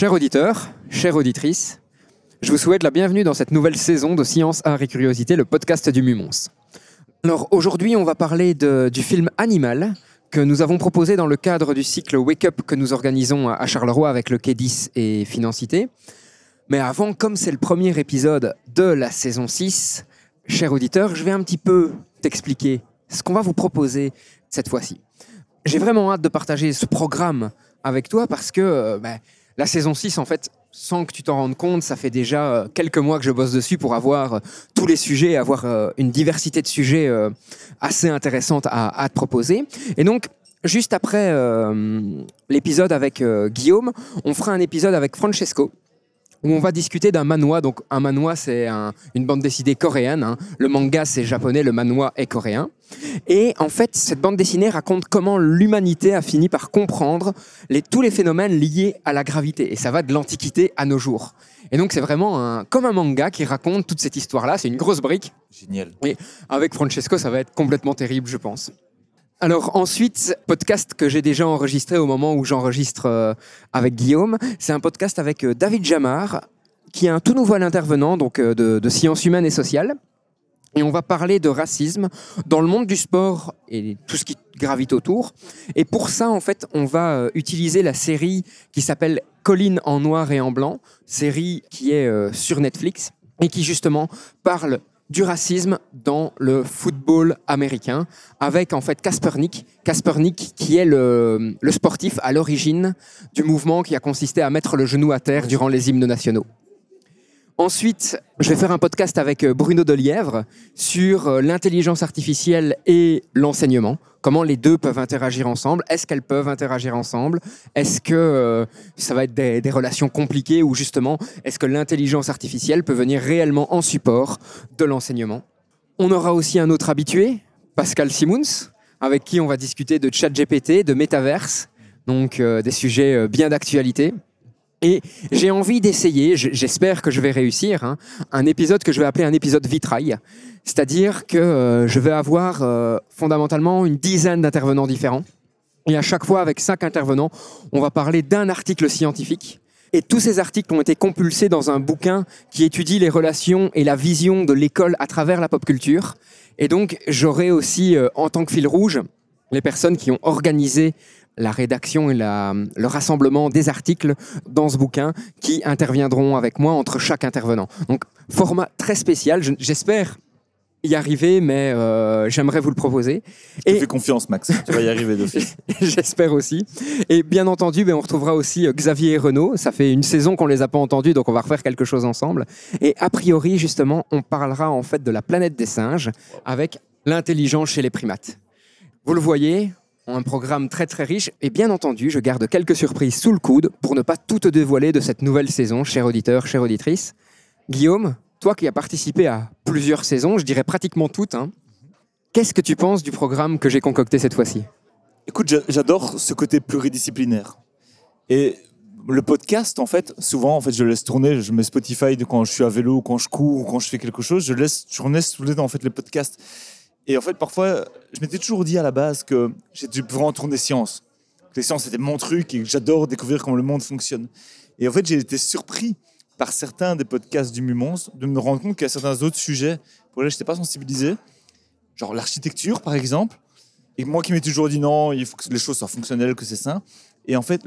Chers auditeurs, chères auditrices, je vous souhaite la bienvenue dans cette nouvelle saison de Science, Art et Curiosité, le podcast du Mumons. Alors aujourd'hui, on va parler du film Animal que nous avons proposé dans le cadre du cycle Wake Up que nous organisons à Charleroi avec le Quai 10 et Financité. Mais avant, comme c'est le premier épisode de la saison 6, cher auditeur, je vais un petit peu t'expliquer ce qu'on va vous proposer cette fois-ci. J'ai vraiment hâte de partager ce programme avec toi parce que euh, ben, la saison 6, en fait, sans que tu t'en rendes compte, ça fait déjà euh, quelques mois que je bosse dessus pour avoir euh, tous les sujets, avoir euh, une diversité de sujets assez intéressante à, te proposer. Et donc, juste après l'épisode avec Guillaume, on fera un épisode avec Francesco où on va discuter d'un manhwa. Donc, un manhwa, c'est un- une bande dessinée coréenne. hein. Le manga, c'est japonais, le manhwa est coréen. Et en fait, cette bande dessinée raconte comment l'humanité a fini par comprendre les- tous les phénomènes liés à la gravité. Et ça va de l'Antiquité à nos jours. Et donc, c'est vraiment un- comme un manga qui raconte toute cette histoire-là. C'est une grosse brique. Génial. Avec Francesco, ça va être complètement terrible, je pense. Alors ensuite, podcast que j'ai déjà enregistré au moment où j'enregistre euh, avec Guillaume, c'est un podcast avec euh, David Jamar, qui est un tout nouvel intervenant donc euh, de, de sciences humaines et sociales. Et on va parler de racisme dans le monde du sport et tout ce qui gravite autour. Et pour ça, en fait, on va utiliser la série qui s'appelle Colline en noir et en blanc, série qui est sur Netflix et qui justement parle du racisme dans le football américain avec en fait Kaspernik, Kaspernik qui est le, le sportif à l'origine du mouvement qui a consisté à mettre le genou à terre durant les hymnes nationaux. Ensuite, je vais faire un podcast avec euh, Bruno Delièvre sur euh, l'intelligence artificielle et l'enseignement. Comment les deux peuvent interagir ensemble Est-ce qu'elles peuvent interagir ensemble? Est-ce que euh, ça va être des, relations compliquées ou justement, est-ce que l'intelligence artificielle peut venir réellement en support de l'enseignement? On aura aussi un autre habitué, Pascal Simons, avec qui on va discuter de ChatGPT, de métaverse, donc des sujets bien d'actualité. Et j'ai envie d'essayer, j'espère que je vais réussir, hein, un épisode que je vais appeler un épisode vitrail. C'est-à-dire que euh, je vais avoir euh, fondamentalement une dizaine d'intervenants différents. Et à chaque fois, avec cinq intervenants, on va parler d'un article scientifique. Et tous ces articles ont été compulsés dans un bouquin qui étudie les relations et la vision de l'école à travers la pop culture. Et donc, j'aurai aussi, euh, en tant que fil rouge, les personnes qui ont organisé la rédaction et la- le rassemblement des articles dans ce bouquin qui interviendront avec moi entre chaque intervenant. Donc, format très spécial. Je- J'espère y arriver, mais euh, j'aimerais vous le proposer. Je Et- fais confiance, Max. Tu vas y arriver d'office. J'espère aussi. Et bien entendu, ben, on retrouvera aussi euh, Xavier et Renaud. Ça fait une saison qu'on les a pas entendus, donc on va refaire quelque chose ensemble. Et a priori, justement, on parlera en fait de la planète des singes avec l'intelligence chez les primates. Vous le voyez, un programme très très riche. Et bien entendu, je garde quelques surprises sous le coude pour ne pas tout te dévoiler de cette nouvelle saison, cher auditeur, chère auditrice. Guillaume, toi qui as participé à plusieurs saisons, je dirais pratiquement toutes, hein, qu'est-ce que tu penses du programme que j'ai concocté cette fois-ci? Écoute, j'a- j'adore ce côté pluridisciplinaire. Et le podcast, en fait, souvent, en fait, je laisse tourner. Je mets Spotify quand je suis à vélo, quand je cours, ou quand je fais quelque chose. Je laisse tourner en fait les podcasts. Et en fait, parfois, je m'étais toujours dit à la base que j'étais vraiment tourner science. Que les sciences, c'était mon truc et que j'adore découvrir comment le monde fonctionne. Et en fait, j'ai été surpris par certains des podcasts du Mumons de me rendre compte qu'il y a certains autres sujets pour lesquels je n'étais pas sensibilisé. Genre l'architecture, par exemple. Et moi qui m'ai toujours dit non, il faut que les choses soient fonctionnelles, que c'est sain. Et en fait,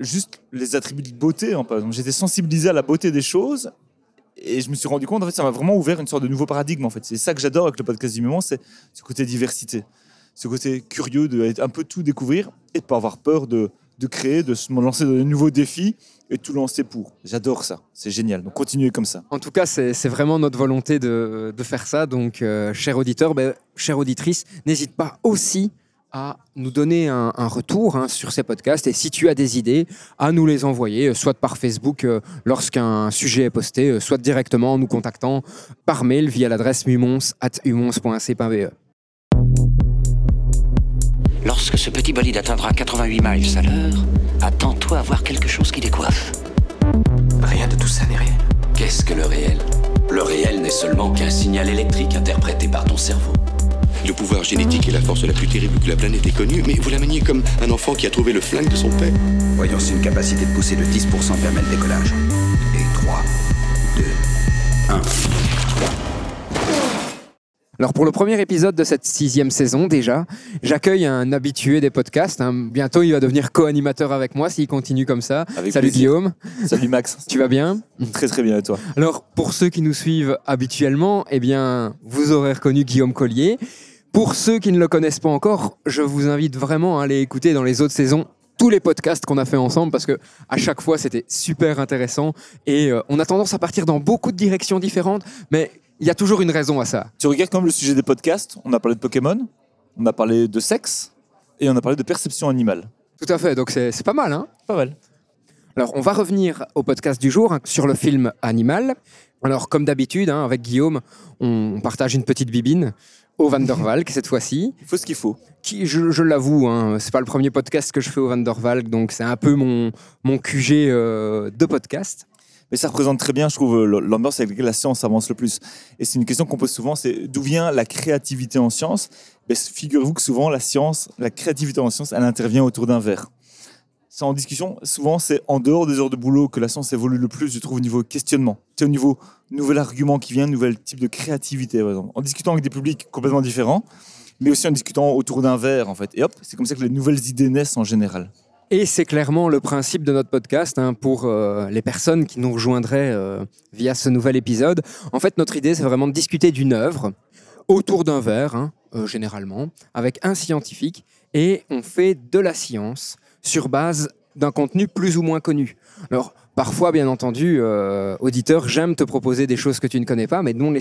juste les attributs de beauté, hein, par exemple. J'étais sensibilisé à la beauté des choses. Et je me suis rendu compte, en fait, ça m'a vraiment ouvert une sorte de nouveau paradigme. En fait, c'est ça que j'adore avec le podcast du moment, c'est ce côté diversité, ce côté curieux de un peu tout découvrir et de pas avoir peur de, de créer, de se lancer dans de nouveaux défis et tout lancer pour. J'adore ça, c'est génial. Donc continuez comme ça. En tout cas, c'est vraiment notre volonté de, de faire ça. Donc, euh, cher auditeur, ben, chère auditrice, n'hésite pas aussi à nous donner un, un retour hein, sur ces podcasts et si tu as des idées, à nous les envoyer, euh, soit par Facebook euh, lorsqu'un sujet est posté, euh, soit directement en nous contactant par mail via l'adresse mumons.umons.c.be. Lorsque ce petit bolide atteindra 88 miles à l'heure, attends-toi à voir quelque chose qui décoiffe. Rien de tout ça n'est réel. Qu'est-ce que le réel? Le réel n'est seulement qu'un signal électrique interprété par ton cerveau. Le pouvoir génétique est la force la plus terrible que la planète ait connue, mais vous la maniez comme un enfant qui a trouvé le flingue de son père. Voyons, c'est une capacité de pousser de 10% permet le décollage. Et 3, 2, 1. Alors pour le premier épisode de cette sixième saison déjà, j'accueille un habitué des podcasts. hein. Bientôt il va devenir co-animateur avec moi s'il continue comme ça. Avec Salut plaisir. Guillaume, Salut Max. tu vas bien? Très très bien et toi? Alors pour ceux qui nous suivent habituellement, eh bien vous aurez reconnu Guillaume Collier. Pour ceux qui ne le connaissent pas encore, je vous invite vraiment à aller écouter dans les autres saisons tous les podcasts qu'on a fait ensemble parce que à chaque fois c'était super intéressant et euh, on a tendance à partir dans beaucoup de directions différentes, mais il y a toujours une raison à ça. Tu regardes quand même le sujet des podcasts. On a parlé de Pokémon, on a parlé de sexe et on a parlé de perception animale. Tout à fait, donc c'est c'est pas mal, hein Pas mal. Alors, on va revenir au podcast du jour hein, sur le film Animal. Alors, comme d'habitude, hein, avec Guillaume, on partage une petite bibine au Van der Valk cette fois-ci. Il faut ce qu'il faut. Qui, je je l'avoue, hein, c'est pas le premier podcast que je fais au Van der Valk, donc c'est un peu mon, mon QG euh, de podcast. Mais ça représente très bien, je trouve, l'ambiance avec laquelle la science avance le plus. Et c'est une question qu'on pose souvent, c'est d'où vient la créativité en science? Ben, Figurez-vous que souvent, la science, la créativité en science, elle intervient autour d'un verre. C'est en discussion, souvent c'est en dehors des heures de boulot que la science évolue le plus, je trouve, au niveau questionnement. C'est au niveau nouvel argument qui vient, nouvel type de créativité, par exemple. En discutant avec des publics complètement différents, mais aussi en discutant autour d'un verre, en fait. Et hop, c'est comme ça que les nouvelles idées naissent en général. Et c'est clairement le principe de notre podcast hein, pour euh, les personnes qui nous rejoindraient euh, via ce nouvel épisode. En fait, notre idée, c'est vraiment de discuter d'une œuvre autour d'un verre, hein, euh, généralement, avec un scientifique, et on fait de la science sur base d'un contenu plus ou moins connu. Alors, parfois, bien entendu, euh, auditeur, j'aime te proposer des choses que tu ne connais pas, mais dont les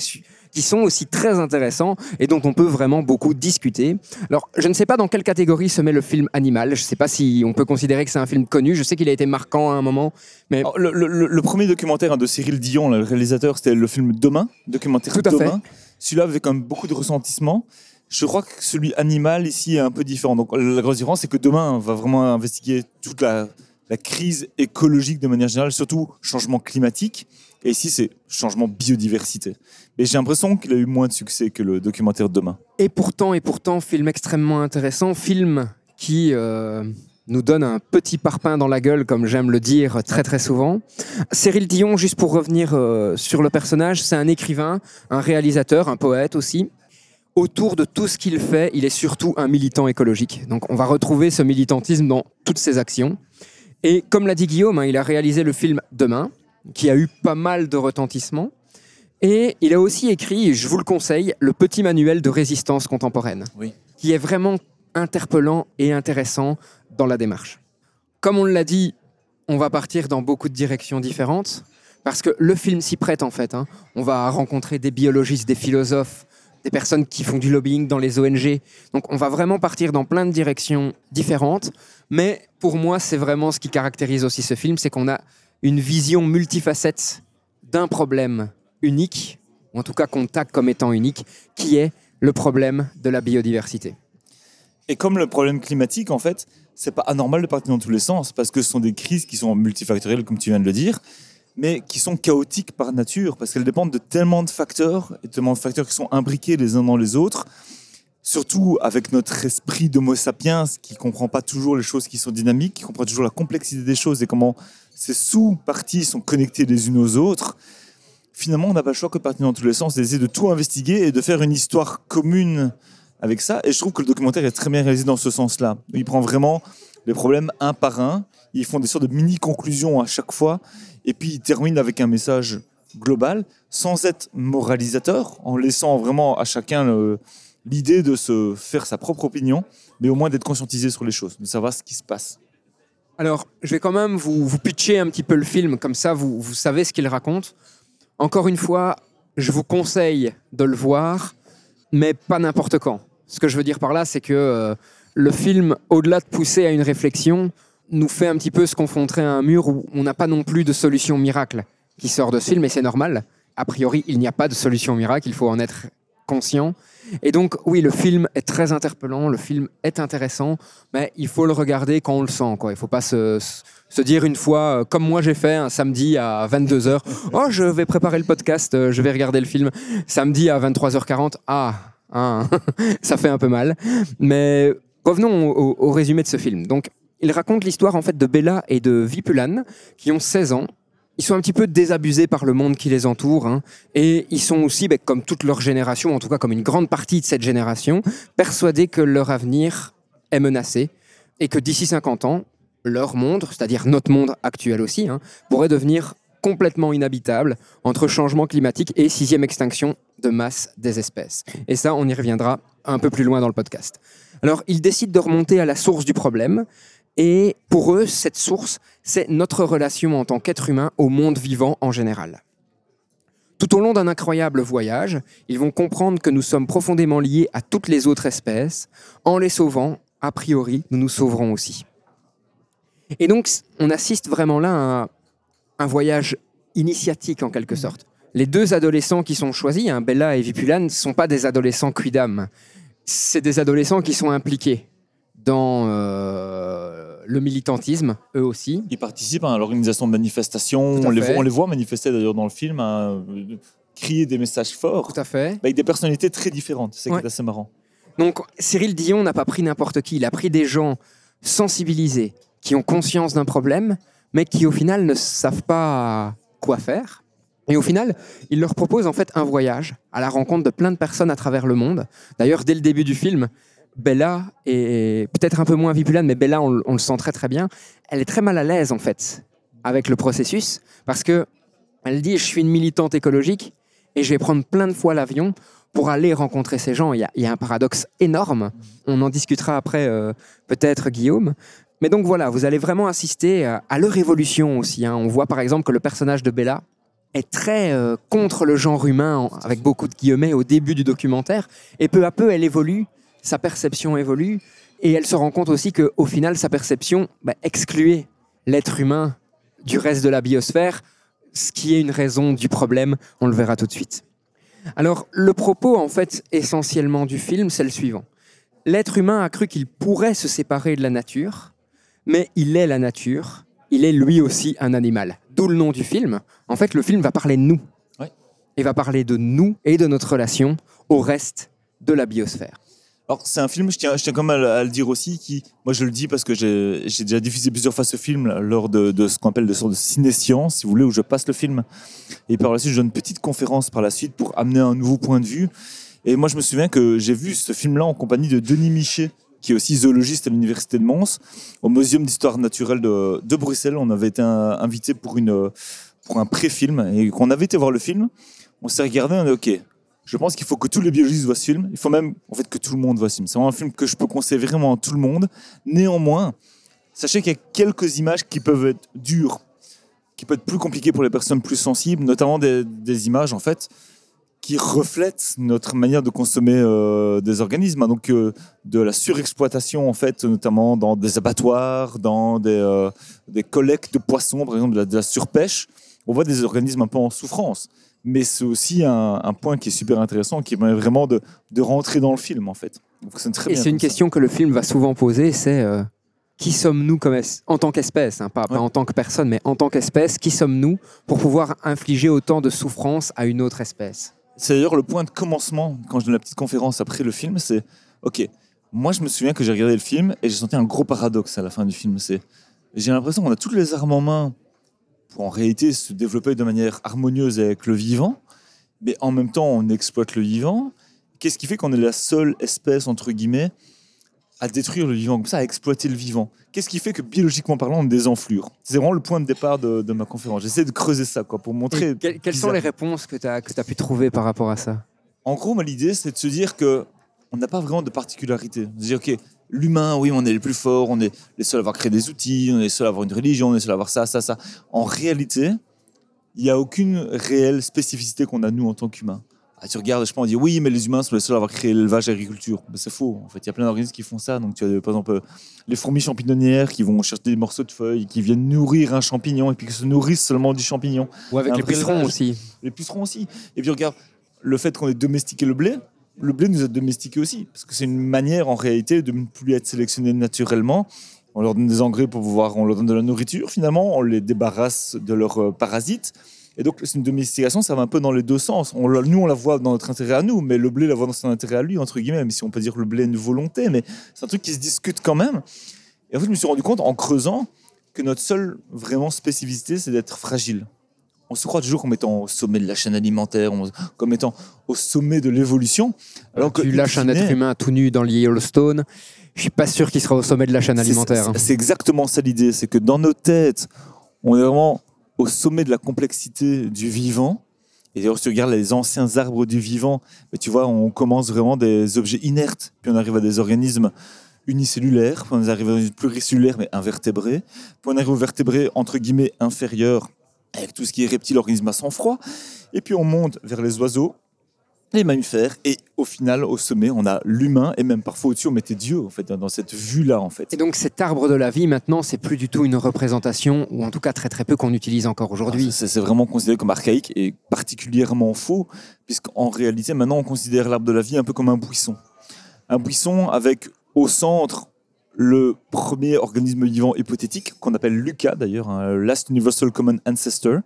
qui sont aussi très intéressants et dont on peut vraiment beaucoup discuter. Alors, je ne sais pas dans quelle catégorie se met le film Animal. Je ne sais pas si on peut considérer que c'est un film connu. Je sais qu'il a été marquant à un moment, mais Alors, le, le- le- le premier documentaire hein, de Cyril Dion, le réalisateur, c'était le film Demain, documentaire Tout à. Demain. Celui-là avait quand même beaucoup de ressentiment. Je crois que celui Animal ici est un peu différent. Donc la grosse différence, c'est que Demain va vraiment investiguer toute la, la crise écologique de manière générale, surtout changement climatique. Et ici, c'est changement biodiversité. Mais j'ai l'impression qu'il a eu moins de succès que le documentaire Demain. Et pourtant, et pourtant, film extrêmement intéressant, film qui euh, nous donne un petit parpaing dans la gueule, comme j'aime le dire très très souvent. Cyril Dion, juste pour revenir euh, sur le personnage, c'est un écrivain, un réalisateur, un poète aussi. Autour de tout ce qu'il fait, il est surtout un militant écologique. Donc on va retrouver ce militantisme dans toutes ses actions. Et comme l'a dit Guillaume, hein, il a réalisé le film Demain, qui a eu pas mal de retentissement. Et il a aussi écrit, je vous le conseille, le petit manuel de résistance contemporaine, Oui. qui est vraiment interpellant et intéressant dans la démarche. Comme on l'a dit, on va partir dans beaucoup de directions différentes, parce que le film s'y prête en fait. hein. On va rencontrer des biologistes, des philosophes, des personnes qui font du lobbying dans les ONG. Donc on va vraiment partir dans plein de directions différentes. Mais pour moi, c'est vraiment ce qui caractérise aussi ce film, c'est qu'on a une vision multifacette d'un problème unique, ou en tout cas qu'on tag comme étant unique, qui est le problème de la biodiversité. Et comme le problème climatique, en fait, c'est pas anormal de partir dans tous les sens, parce que ce sont des crises qui sont multifactorielles, comme tu viens de le dire, mais qui sont chaotiques par nature, parce qu'elles dépendent de tellement de facteurs, et tellement de facteurs qui sont imbriqués les uns dans les autres, surtout avec notre esprit d'homo sapiens, qui comprend pas toujours les choses qui sont dynamiques, qui comprend toujours la complexité des choses et comment ces sous-parties sont connectées les unes aux autres. Finalement, on n'a pas le choix que de partir dans tous les sens, d'essayer de tout investiguer et de faire une histoire commune avec ça. Et je trouve que le documentaire est très bien réalisé dans ce sens-là. Il prend vraiment les problèmes un par un. Ils font des sortes de mini-conclusions à chaque fois. Et puis, il termine avec un message global, sans être moralisateur, en laissant vraiment à chacun le- l'idée de se faire sa propre opinion, mais au moins d'être conscientisé sur les choses, de savoir ce qui se passe. Alors, je vais quand même vous, pitcher un petit peu le film, comme ça vous, vous savez ce qu'il raconte. Encore une fois, je vous conseille de le voir, mais pas n'importe quand. Ce que je veux dire par là, c'est que euh, le film, au-delà de pousser à une réflexion, nous fait un petit peu se confronter à un mur où on n'a pas non plus de solution miracle qui sort de ce film, et c'est normal. A priori, il n'y a pas de solution miracle, il faut en être conscient. Et donc, oui, le film est très interpellant, le film est intéressant, mais il faut le regarder quand on le sent. Quoi. Il ne faut pas se, se- dire une fois, euh, comme moi j'ai fait un samedi à 22h, oh, je vais préparer le podcast, euh, je vais regarder le film. Samedi à 23h40, ah, hein. ça fait un peu mal. Mais revenons au, au résumé de ce film. Donc, il raconte l'histoire en fait de Bella et de Vipulan, qui ont 16 ans. Ils sont un petit peu désabusés par le monde qui les entoure, hein. et ils sont aussi, ben, comme toute leur génération, en tout cas comme une grande partie de cette génération, persuadés que leur avenir est menacé, et que d'ici 50 ans, leur monde, c'est-à-dire notre monde actuel aussi, hein, pourrait devenir complètement inhabitable entre changement climatique et sixième extinction de masse des espèces. Et ça, on y reviendra un peu plus loin dans le podcast. Alors, ils décident de remonter à la source du problème, et pour eux, cette source, c'est notre relation en tant qu'être humain au monde vivant en général. Tout au long d'un incroyable voyage, ils vont comprendre que nous sommes profondément liés à toutes les autres espèces. En les sauvant, a priori, nous nous sauverons aussi. Et donc, on assiste vraiment là à un, voyage initiatique en quelque sorte. Les deux adolescents qui sont choisis, hein, Bella et Vipulan, ne sont pas des adolescents quidam. C'est des adolescents qui sont impliqués dans euh, le militantisme, eux aussi. Ils participent à l'organisation de manifestations. On les, voit, on les voit manifester d'ailleurs dans le film, hein, crier des messages forts, Tout à fait. avec des personnalités très différentes. C'est Ouais. assez marrant. Donc, Cyril Dion n'a pas pris n'importe qui. Il a pris des gens sensibilisés, qui ont conscience d'un problème, mais qui au final ne savent pas quoi faire. Et au final, il leur propose en fait un voyage à la rencontre de plein de personnes à travers le monde. D'ailleurs, dès le début du film, Bella et peut-être un peu moins Vipulan, mais Bella, on, le sent très très bien. Elle est très mal à l'aise en fait avec le processus parce que elle dit je suis une militante écologique et je vais prendre plein de fois l'avion pour aller rencontrer ces gens. Il y a, un paradoxe énorme. On en discutera après, euh, peut-être, Guillaume. Mais donc voilà, vous allez vraiment assister à, à leur évolution aussi. hein. On voit par exemple que le personnage de Bella est très euh, contre le genre humain, avec beaucoup de guillemets, au début du documentaire. Et peu à peu, elle évolue, sa perception évolue, et elle se rend compte aussi qu'au final, sa perception bah, excluait l'être humain du reste de la biosphère, ce qui est une raison du problème. On le verra tout de suite. Alors, le propos, en fait, essentiellement du film, c'est le suivant. L'être humain a cru qu'il pourrait se séparer de la nature, mais il est la nature, il est lui aussi un animal. D'où le nom du film. En fait, le film va parler de nous. Ouais. Et va parler de nous et de notre relation au reste de la biosphère. Alors, c'est un film, je tiens, je tiens quand même à, le- dire aussi, qui, moi je le dis parce que j'ai déjà diffusé plusieurs fois ce film lors de, de ce qu'on appelle de sorte de ciné-science, si vous voulez, où je passe le film. Et par la suite, je donne une petite conférence par la suite pour amener un nouveau point de vue. Et moi, je me souviens que j'ai vu ce film-là en compagnie de Denis Michet, qui est aussi zoologiste à l'université de Mons, au Muséum d'histoire naturelle de, de Bruxelles. On avait été invité pour, une, pour un pré-film et qu'on avait été voir le film. On s'est regardé, on a dit OK, je pense qu'il faut que tous les biologistes voient ce film. Il faut même en fait que tout le monde voit ce film. C'est un film que je peux conseiller vraiment à tout le monde. Néanmoins, sachez qu'il y a quelques images qui peuvent être dures, qui peuvent être plus compliquées pour les personnes plus sensibles, notamment des, images en fait qui reflètent notre manière de consommer euh, des organismes, donc euh, de la surexploitation en fait, notamment dans des abattoirs, dans des, euh, collectes de poissons, par exemple de la surpêche. On voit des organismes un peu en souffrance mais c'est aussi un, un point qui est super intéressant, qui permet vraiment de, de rentrer dans le film, en fait. Donc, c'est très Et c'est une ça. question que le film va souvent poser, c'est euh, qui sommes-nous comme es- en tant qu'espèce, hein, pas, pas en tant que personne, mais en tant qu'espèce, qui sommes-nous pour pouvoir infliger autant de souffrance à une autre espèce? C'est d'ailleurs le point de commencement, quand je donne la petite conférence après le film, c'est, OK, moi je me souviens que j'ai regardé le film et j'ai senti un gros paradoxe à la fin du film. C'est, j'ai l'impression qu'on a toutes les armes en main pour en réalité se développer de manière harmonieuse avec le vivant, mais en même temps on exploite le vivant. Qu'est-ce qui fait qu'on est la seule espèce, entre guillemets, à détruire le vivant comme ça, à exploiter le vivant? Qu'est-ce qui fait que biologiquement parlant on enflures C'est vraiment le point de départ de, de ma conférence. J'essaie de creuser ça quoi, pour montrer... Que- Quelles sont les réponses que tu as, pu trouver par rapport à ça? En gros, l'idée, c'est de se dire que on n'a pas vraiment de particularité. De se dire, OK, l'humain, oui, on est les plus forts, on est les seuls à avoir créé des outils, on est les seuls à avoir une religion, on est les seuls à avoir ça, ça, ça. En réalité, il n'y a aucune réelle spécificité qu'on a, nous, en tant qu'humains. Ah, tu regardes, je pense, on dit oui, mais les humains sont les seuls à avoir créé l'élevage et l'agriculture. Ben, c'est faux. En fait, il y a plein d'organismes qui font ça. Donc, tu as par exemple euh, les fourmis champignonnières qui vont chercher des morceaux de feuilles, qui viennent nourrir un champignon et puis qui se nourrissent seulement du champignon Ou avec les pucerons aussi les pucerons aussi. Et puis regarde, le fait qu'on ait domestiqué le blé, le blé nous a domestiqué aussi. Parce que c'est une manière en réalité de ne plus être sélectionné naturellement. On leur donne des engrais pour pouvoir, on leur donne de la nourriture finalement, on les débarrasse de leurs euh, parasites. Et donc, c'est une domestication, ça va un peu dans les deux sens. On, nous, on la voit dans notre intérêt à nous, mais le blé la voit dans son intérêt à lui, entre guillemets, même si on peut dire le blé une volonté, mais c'est un truc qui se discute quand même. Et en fait, je me suis rendu compte en creusant que notre seule vraiment spécificité, c'est d'être fragile. On se croit toujours comme étant au sommet de la chaîne alimentaire, on- comme étant au sommet de l'évolution. Alors que tu lâches un être humain tout nu dans le Yellowstone, je suis pas sûr qu'il sera au sommet de la chaîne alimentaire. C'est c'est exactement ça l'idée, c'est que dans nos têtes, on est vraiment au sommet de la complexité du vivant. Et d'ailleurs, si tu regardes les anciens arbres du vivant, mais tu vois, on commence vraiment des objets inertes, puis on arrive à des organismes unicellulaires, puis on arrive à des pluricellulaires mais invertébrés, puis on arrive aux vertébrés entre guillemets inférieurs, avec tout ce qui est reptile, organisme à sang froid, et puis on monte vers les oiseaux, les mammifères, et au final, au sommet, on a l'humain, et même parfois au-dessus, on mettait Dieu, en fait, dans cette vue-là, en fait. Et donc cet arbre de la vie, maintenant, c'est plus du tout une représentation, ou en tout cas très très peu qu'on utilise encore aujourd'hui. Ah, C'est c'est vraiment considéré comme archaïque et particulièrement faux, puisqu'en réalité, maintenant, on considère l'arbre de la vie un peu comme un buisson. Un buisson avec au centre le premier organisme vivant hypothétique, qu'on appelle Lucas d'ailleurs, hein, Last Universal Common Ancestor,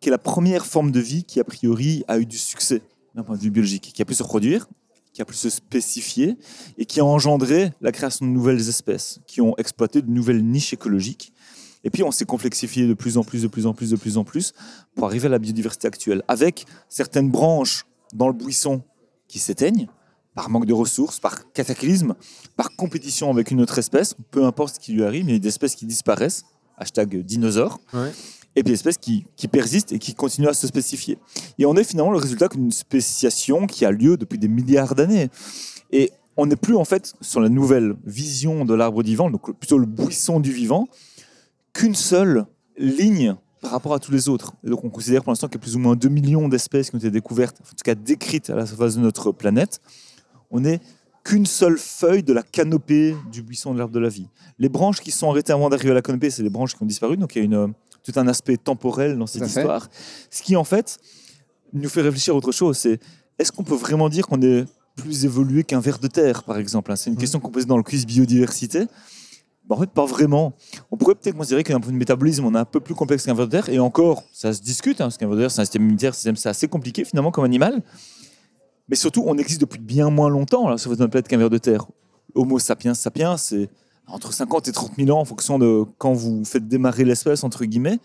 qui est la première forme de vie qui, a priori, a eu du succès d'un point de vue biologique, qui a pu se reproduire, qui a pu se spécifier et qui a engendré la création de nouvelles espèces, qui ont exploité de nouvelles niches écologiques. Et puis on s'est complexifié de plus en plus, de plus en plus, de plus en plus, pour arriver à la biodiversité actuelle, avec certaines branches dans le buisson qui s'éteignent, par manque de ressources, par cataclysme, par compétition avec une autre espèce, peu importe ce qui lui arrive, il y a des espèces qui disparaissent, hashtag dinosaures, Ouais. et puis des espèces qui, qui persistent et qui continuent à se spécifier. Et on est finalement le résultat d'une spéciation qui a lieu depuis des milliards d'années. Et on n'est plus en fait sur la nouvelle vision de l'arbre vivant, donc plutôt le buisson du vivant, qu'une seule ligne par rapport à tous les autres. Et donc on considère pour l'instant qu'il y a plus ou moins 2 millions d'espèces qui ont été découvertes, en tout cas décrites à la surface de notre planète. On n'est qu'une seule feuille de la canopée du buisson de l'arbre de la vie. Les branches qui sont arrêtées avant d'arriver à la canopée, c'est les branches qui ont disparu, donc il y a une, tout un aspect temporel dans cette histoire. Ce qui en fait nous fait réfléchir à autre chose, c'est est-ce qu'on peut vraiment dire qu'on est plus évolué qu'un ver de terre, par exemple hein? C'est une question qu'on pose dans le quiz biodiversité. Ben, en fait, pas vraiment. On pourrait peut-être considérer qu'un point de métabolisme, on est un peu plus complexe qu'un ver de terre, et encore, ça se discute, hein, parce qu'un ver de terre, c'est un système immunitaire, c'est c'est assez compliqué finalement comme animal. Mais surtout, on existe depuis bien moins longtemps là, sur notre planète qu'un ver de terre. Homo sapiens sapiens, c'est entre 50 et 30 000 ans en fonction de quand vous faites démarrer l'espèce, entre guillemets.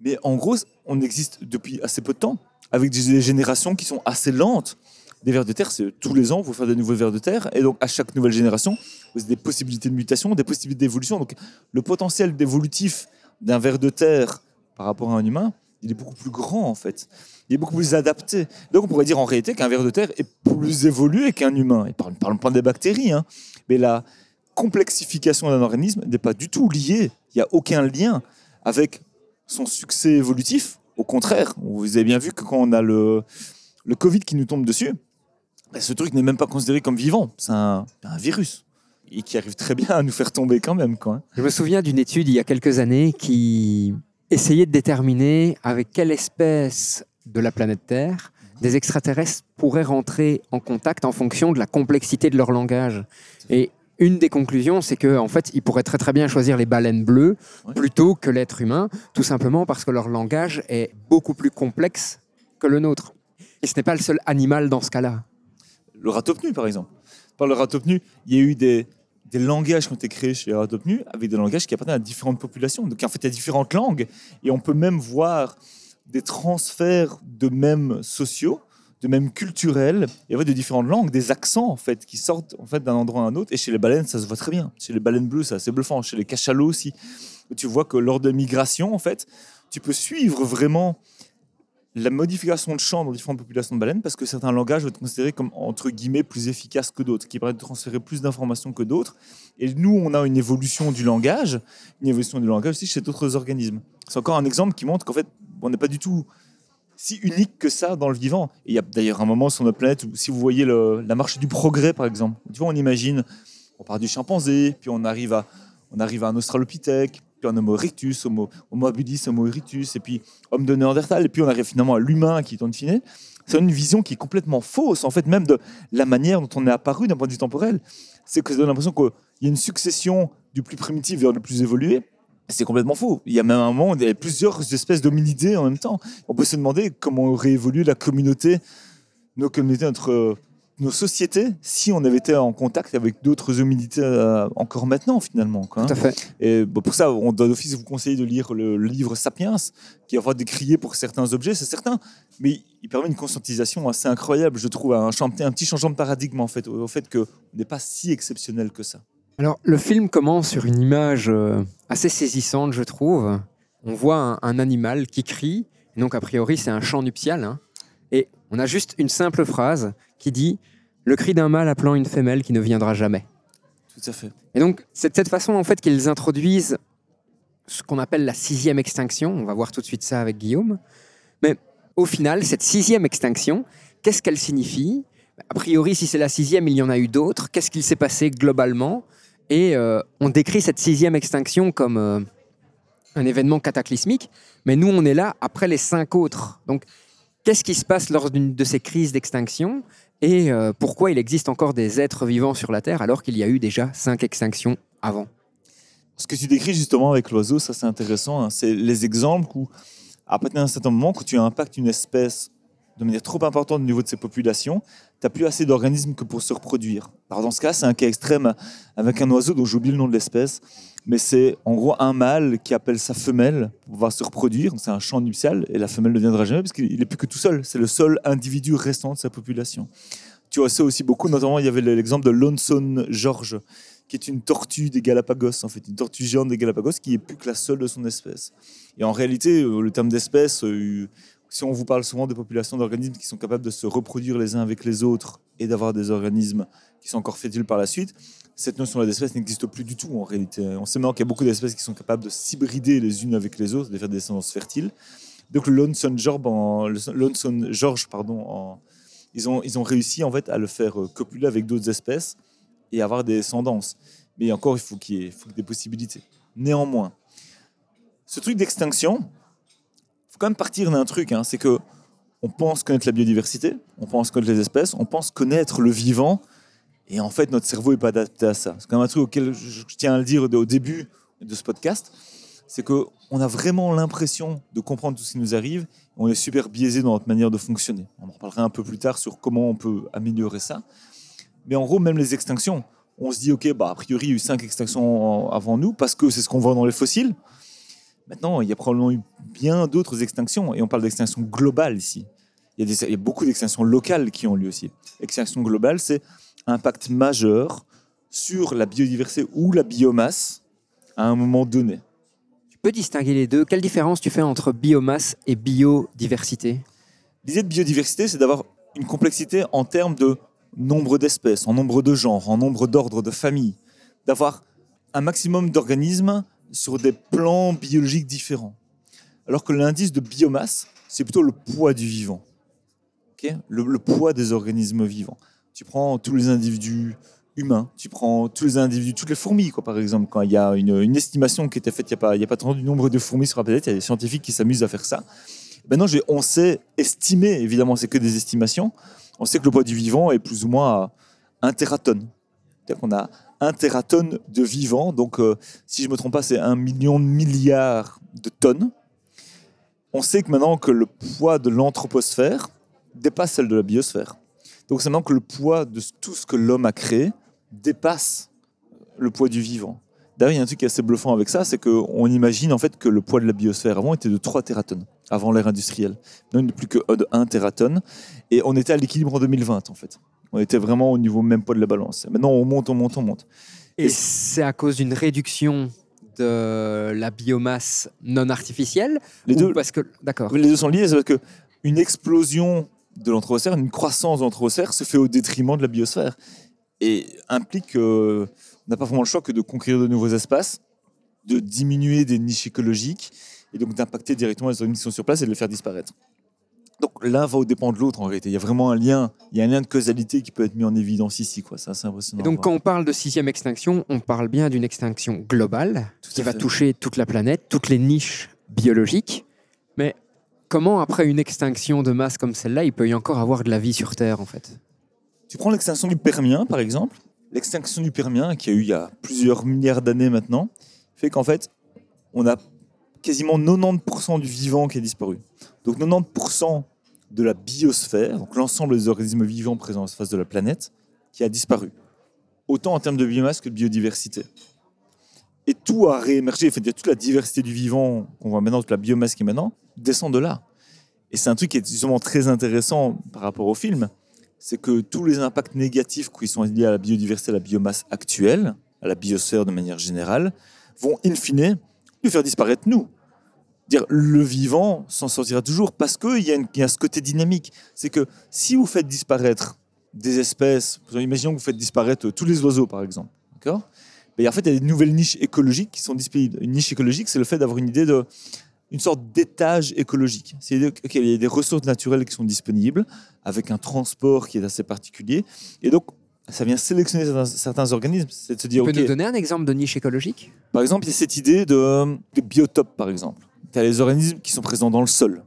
Mais en gros, on existe depuis assez peu de temps, avec des générations qui sont assez lentes. Des vers de terre, c'est tous les ans, vous faire des nouveaux vers de terre. Et donc, à chaque nouvelle génération, vous avez des possibilités de mutation, des possibilités d'évolution. Donc, le potentiel d'évolutif d'un ver de terre par rapport à un humain, il est beaucoup plus grand, en fait. Il est beaucoup plus adapté. Donc, on pourrait dire en réalité qu'un ver de terre est plus évolué qu'un humain. Et parlons parlons pas des bactéries, hein. mais la complexification d'un organisme n'est pas du tout liée. Il n'y a aucun lien avec son succès évolutif. Au contraire, vous avez bien vu que quand on a le, le Covid qui nous tombe dessus, ben, ce truc n'est même pas considéré comme vivant. C'est un, un virus. Et qui arrive très bien à nous faire tomber quand même. Quoi. Je me souviens d'une étude il y a quelques années qui essayait de déterminer avec quelle espèce de la planète Terre des extraterrestres pourraient rentrer en contact en fonction de la complexité de leur langage. Et une des conclusions, c'est qu'en en fait, ils pourraient très très bien choisir les baleines bleues plutôt que l'être humain, tout simplement parce que leur langage est beaucoup plus complexe que le nôtre. Et ce n'est pas le seul animal dans ce cas-là. Le ratopnu, par exemple. Par le ratopnu, il y a eu des, des langages qui ont été créés chez ratopnus avec des langages qui appartiennent à différentes populations. Donc en fait, il y a différentes langues. Et on peut même voir des transferts de mêmes sociaux, de mêmes culturels, et de différentes langues, des accents en fait, qui sortent en fait, d'un endroit à un autre. Et chez les baleines, ça se voit très bien. Chez les baleines bleues, c'est assez bluffant. Chez les cachalots aussi. Tu vois que lors de migration, en fait, tu peux suivre vraiment la modification de champ dans différentes populations de baleines parce que certains langages vont être considérés comme entre guillemets plus efficaces que d'autres, qui permettent de transférer plus d'informations que d'autres. Et nous, on a une évolution du langage, une évolution du langage aussi chez d'autres organismes. C'est encore un exemple qui montre qu'en fait, on n'est pas du tout si unique que ça dans le vivant. Et il y a d'ailleurs un moment sur notre planète où, si vous voyez la marche du progrès, par exemple, tu vois, on imagine, on part du chimpanzé, puis on arrive à, on arrive à un australopithèque, puis Homo erectus, Homo, homo habilis, Homo erectus, et puis homme de Néandertal, et puis on arrive finalement à l'humain qui est en fine. C'est une vision qui est complètement fausse, en fait, même de la manière dont on est apparu d'un point de vue temporel. C'est que ça donne l'impression qu'il y a une succession du plus primitif vers le plus évolué, C'est complètement faux. Il y a même un moment où il y avait plusieurs espèces d'hominidés en même temps. On peut se demander comment aurait évolué la communauté, nos communautés, notre, nos sociétés, si on avait été en contact avec d'autres hominités euh, encore maintenant, finalement. quoi, hein. Tout à fait. Et bon, pour ça, on doit d'office vous conseiller de lire le, le livre Sapiens, qui va décrié pour certains objets, c'est certain, mais il permet une conscientisation assez incroyable, je trouve, un, un petit changement de paradigme en fait, au, au fait qu'on n'est pas si exceptionnel que ça. Alors, le film commence sur une image euh, assez saisissante, je trouve. On voit un, un animal qui crie, donc a priori c'est un chant nuptial, hein. et on a juste une simple phrase qui dit le cri d'un mâle appelant une femelle qui ne viendra jamais. Tout à fait. Et donc, c'est de cette façon en fait qu'ils introduisent ce qu'on appelle la sixième extinction. On va voir tout de suite ça avec Guillaume. Mais au final, cette sixième extinction, qu'est-ce qu'elle signifie? A priori, si c'est la sixième, il y en a eu d'autres. Qu'est-ce qu'il s'est passé globalement? Et euh, on décrit cette sixième extinction comme euh, un événement cataclysmique, mais nous, on est là après les cinq autres. Donc, qu'est-ce qui se passe lors d'une de ces crises d'extinction? Et euh, pourquoi il existe encore des êtres vivants sur la Terre alors qu'il y a eu déjà cinq extinctions avant? Ce que tu décris justement avec l'oiseau, ça c'est intéressant, hein, c'est les exemples où, à partir d'un certain moment, quand tu impactes une espèce de manière trop importante au niveau de ses populations, tu n'as plus assez d'organismes que pour se reproduire. Alors dans ce cas, c'est un cas extrême avec un oiseau dont j'ai oublié le nom de l'espèce, mais c'est en gros un mâle qui appelle sa femelle pour pouvoir se reproduire, c'est un champ nuptial, et la femelle ne viendra jamais parce qu'il n'est plus que tout seul, c'est le seul individu restant de sa population. Tu vois ça aussi beaucoup, notamment il y avait l'exemple de Lonesome George, qui est une tortue des Galapagos, en fait, une tortue géante des Galapagos qui est plus que la seule de son espèce. Et en réalité, euh, le terme d'espèce, euh, si on vous parle souvent de populations d'organismes qui sont capables de se reproduire les uns avec les autres et d'avoir des organismes qui sont encore fétiles par la suite, cette notion d'espèce n'existe plus du tout en réalité. On sait maintenant qu'il y a beaucoup d'espèces qui sont capables de s'hybrider les unes avec les autres, de faire des descendances fertiles. Donc le Lonesome George, pardon, ils, ont, ils ont réussi en fait à le faire euh, copuler avec d'autres espèces et avoir des descendances. Mais encore, il faut qu'il y ait, il faut qu'il y ait des possibilités. Néanmoins, ce truc d'extinction, il faut quand même partir d'un truc, hein, c'est que on pense connaître la biodiversité, on pense connaître les espèces, on pense connaître le vivant, et en fait, notre cerveau n'est pas adapté à ça. C'est quand même un truc auquel je, tiens à le dire au début de ce podcast, c'est qu'on a vraiment l'impression de comprendre tout ce qui nous arrive, on est super biaisé dans notre manière de fonctionner. On en reparlera un peu plus tard sur comment on peut améliorer ça. Mais en gros, même les extinctions, on se dit, OK, bah, a priori, il y a eu cinq extinctions avant nous, parce que c'est ce qu'on voit dans les fossiles. Maintenant, il y a probablement eu bien d'autres extinctions, et on parle d'extinction globale ici. Il y, a il y a beaucoup d'extinctions locales qui ont lieu aussi. Extinction globale, c'est impact majeur sur la biodiversité ou la biomasse à un moment donné. Tu peux distinguer les deux Quelle différence tu fais entre biomasse et biodiversité? L'idée de biodiversité, c'est d'avoir une complexité en termes de nombre d'espèces, en nombre de genres, en nombre d'ordres, de familles, d'avoir un maximum d'organismes sur des plans biologiques différents. Alors que l'indice de biomasse, c'est plutôt le poids du vivant. Le poids des organismes vivants. Tu prends tous les individus humains, tu prends tous les individus, toutes les fourmis, quoi, par exemple, quand il y a une, estimation qui était faite il n'y a pas, y a pas tant du nombre de fourmis sur la planète, il y a des scientifiques qui s'amusent à faire ça. Maintenant, on sait estimer, évidemment, c'est que des estimations, on sait que le poids du vivant est plus ou moins à 1 tératonne. C'est-à-dire qu'on a 1 tératonne de vivant, donc euh, si je ne me trompe pas, c'est 1 million de milliards de tonnes. On sait que maintenant que le poids de l'anthroposphère dépasse celle de la biosphère. Donc c'est maintenant que le poids de tout ce que l'homme a créé dépasse le poids du vivant. D'ailleurs, il y a un truc qui est assez bluffant avec ça, c'est qu'on imagine en fait que le poids de la biosphère avant était de 3 tératonnes, avant l'ère industrielle. Maintenant, il n'est plus que de 1 tératonne. Et on était à l'équilibre en 2020, en fait. On était vraiment au niveau même poids de la balance. Maintenant, on monte, on monte, on monte. Et Et- c'est à cause d'une réduction de la biomasse non artificielle Les deux, parce que d'accord. les deux sont liés, c'est parce qu'une explosion de l'anthroposphère, une croissance de l'anthroposphère se fait au détriment de la biosphère. Et implique qu'on n'a pas vraiment le choix que de conquérir de nouveaux espaces, de diminuer des niches écologiques, et donc d'impacter directement les organismes qui sont sur place et de les faire disparaître. Donc l'un va au dépend de l'autre en réalité. Il y a vraiment un lien, il y a un lien de causalité qui peut être mis en évidence ici. quoi. C'est assez impressionnant. Et donc quand on parle de sixième extinction, on parle bien d'une extinction globale Tout qui va toucher toute la planète, toutes les niches biologiques. Mais comment après une extinction de masse comme celle-là, il peut y encore avoir de la vie sur Terre en fait? Tu prends l'extinction du Permien, par exemple. L'extinction du Permien, qui a eu il y a plusieurs milliards d'années maintenant, fait qu'en fait, on a quasiment 90% du vivant qui a disparu. Donc 90% de la biosphère, donc l'ensemble des organismes vivants présents à la surface de la planète, qui a disparu. Autant en termes de biomasse que de biodiversité. Et tout a réémergé, c'est-à-dire toute la diversité du vivant qu'on voit maintenant, toute la biomasse qui est maintenant, descend de là. Et c'est un truc qui est justement très intéressant par rapport au film, c'est que tous les impacts négatifs qui sont liés à la biodiversité, à la biomasse actuelle, à la biosphère de manière générale, vont in fine nous faire disparaître nous. Dire le vivant s'en sortira toujours parce qu'il y, a y a ce côté dynamique. C'est que si vous faites disparaître des espèces, imaginons que vous faites disparaître tous les oiseaux par exemple, d'accord? Mais en fait, il y a des nouvelles niches écologiques qui sont disponibles. Une niche écologique, c'est le fait d'avoir une idée de une sorte d'étage écologique. C'est qu'il y a des ressources naturelles qui sont disponibles avec un transport qui est assez particulier. Et donc, ça vient sélectionner certains, certains organismes. C'est de se dire, Tu peux OK, nous donner un exemple de niche écologique? Par exemple, il y a cette idée de, de biotope, par exemple. Tu as les organismes qui sont présents dans le sol.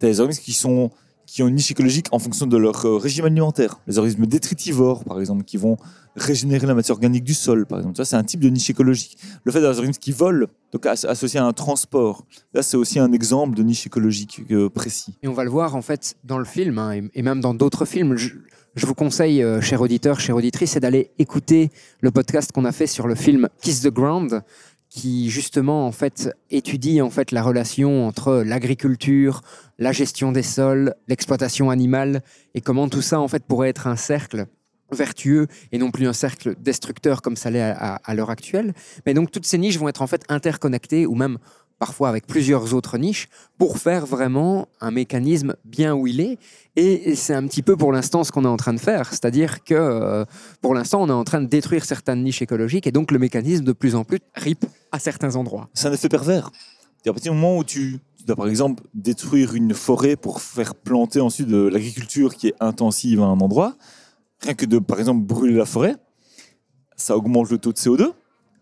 Tu as les organismes qui, sont, qui ont une niche écologique en fonction de leur euh, régime alimentaire. Les organismes détritivores, par exemple, qui vont régénérer la matière organique du sol, par exemple. Ça, c'est un type de niche écologique. Le fait d'avoir des organismes qui volent, donc as- associé à un transport, là, c'est aussi un exemple de niche écologique euh, précis. Et on va le voir en fait dans le film hein, et même dans d'autres films. Je, je vous conseille, euh, chers auditeurs, chères auditrices, c'est d'aller écouter le podcast qu'on a fait sur le film Kiss the Ground, qui justement en fait étudie en fait la relation entre l'agriculture, la gestion des sols, l'exploitation animale et comment tout ça en fait pourrait être un cercle vertueux et non plus un cercle destructeur comme ça l'est à, l'heure actuelle. Mais donc toutes ces niches vont être en fait interconnectées ou même parfois avec plusieurs autres niches pour faire vraiment un mécanisme bien où il est. Et c'est un petit peu pour l'instant ce qu'on est en train de faire. C'est-à-dire que euh, pour l'instant, on est en train de détruire certaines niches écologiques et donc le mécanisme de plus en plus rip à certains endroits. C'est un effet pervers. À partir du moment où tu, tu dois, par exemple, détruire une forêt pour faire planter ensuite de l'agriculture qui est intensive à un endroit, rien que de, par exemple, brûler la forêt, ça augmente le taux de CO2,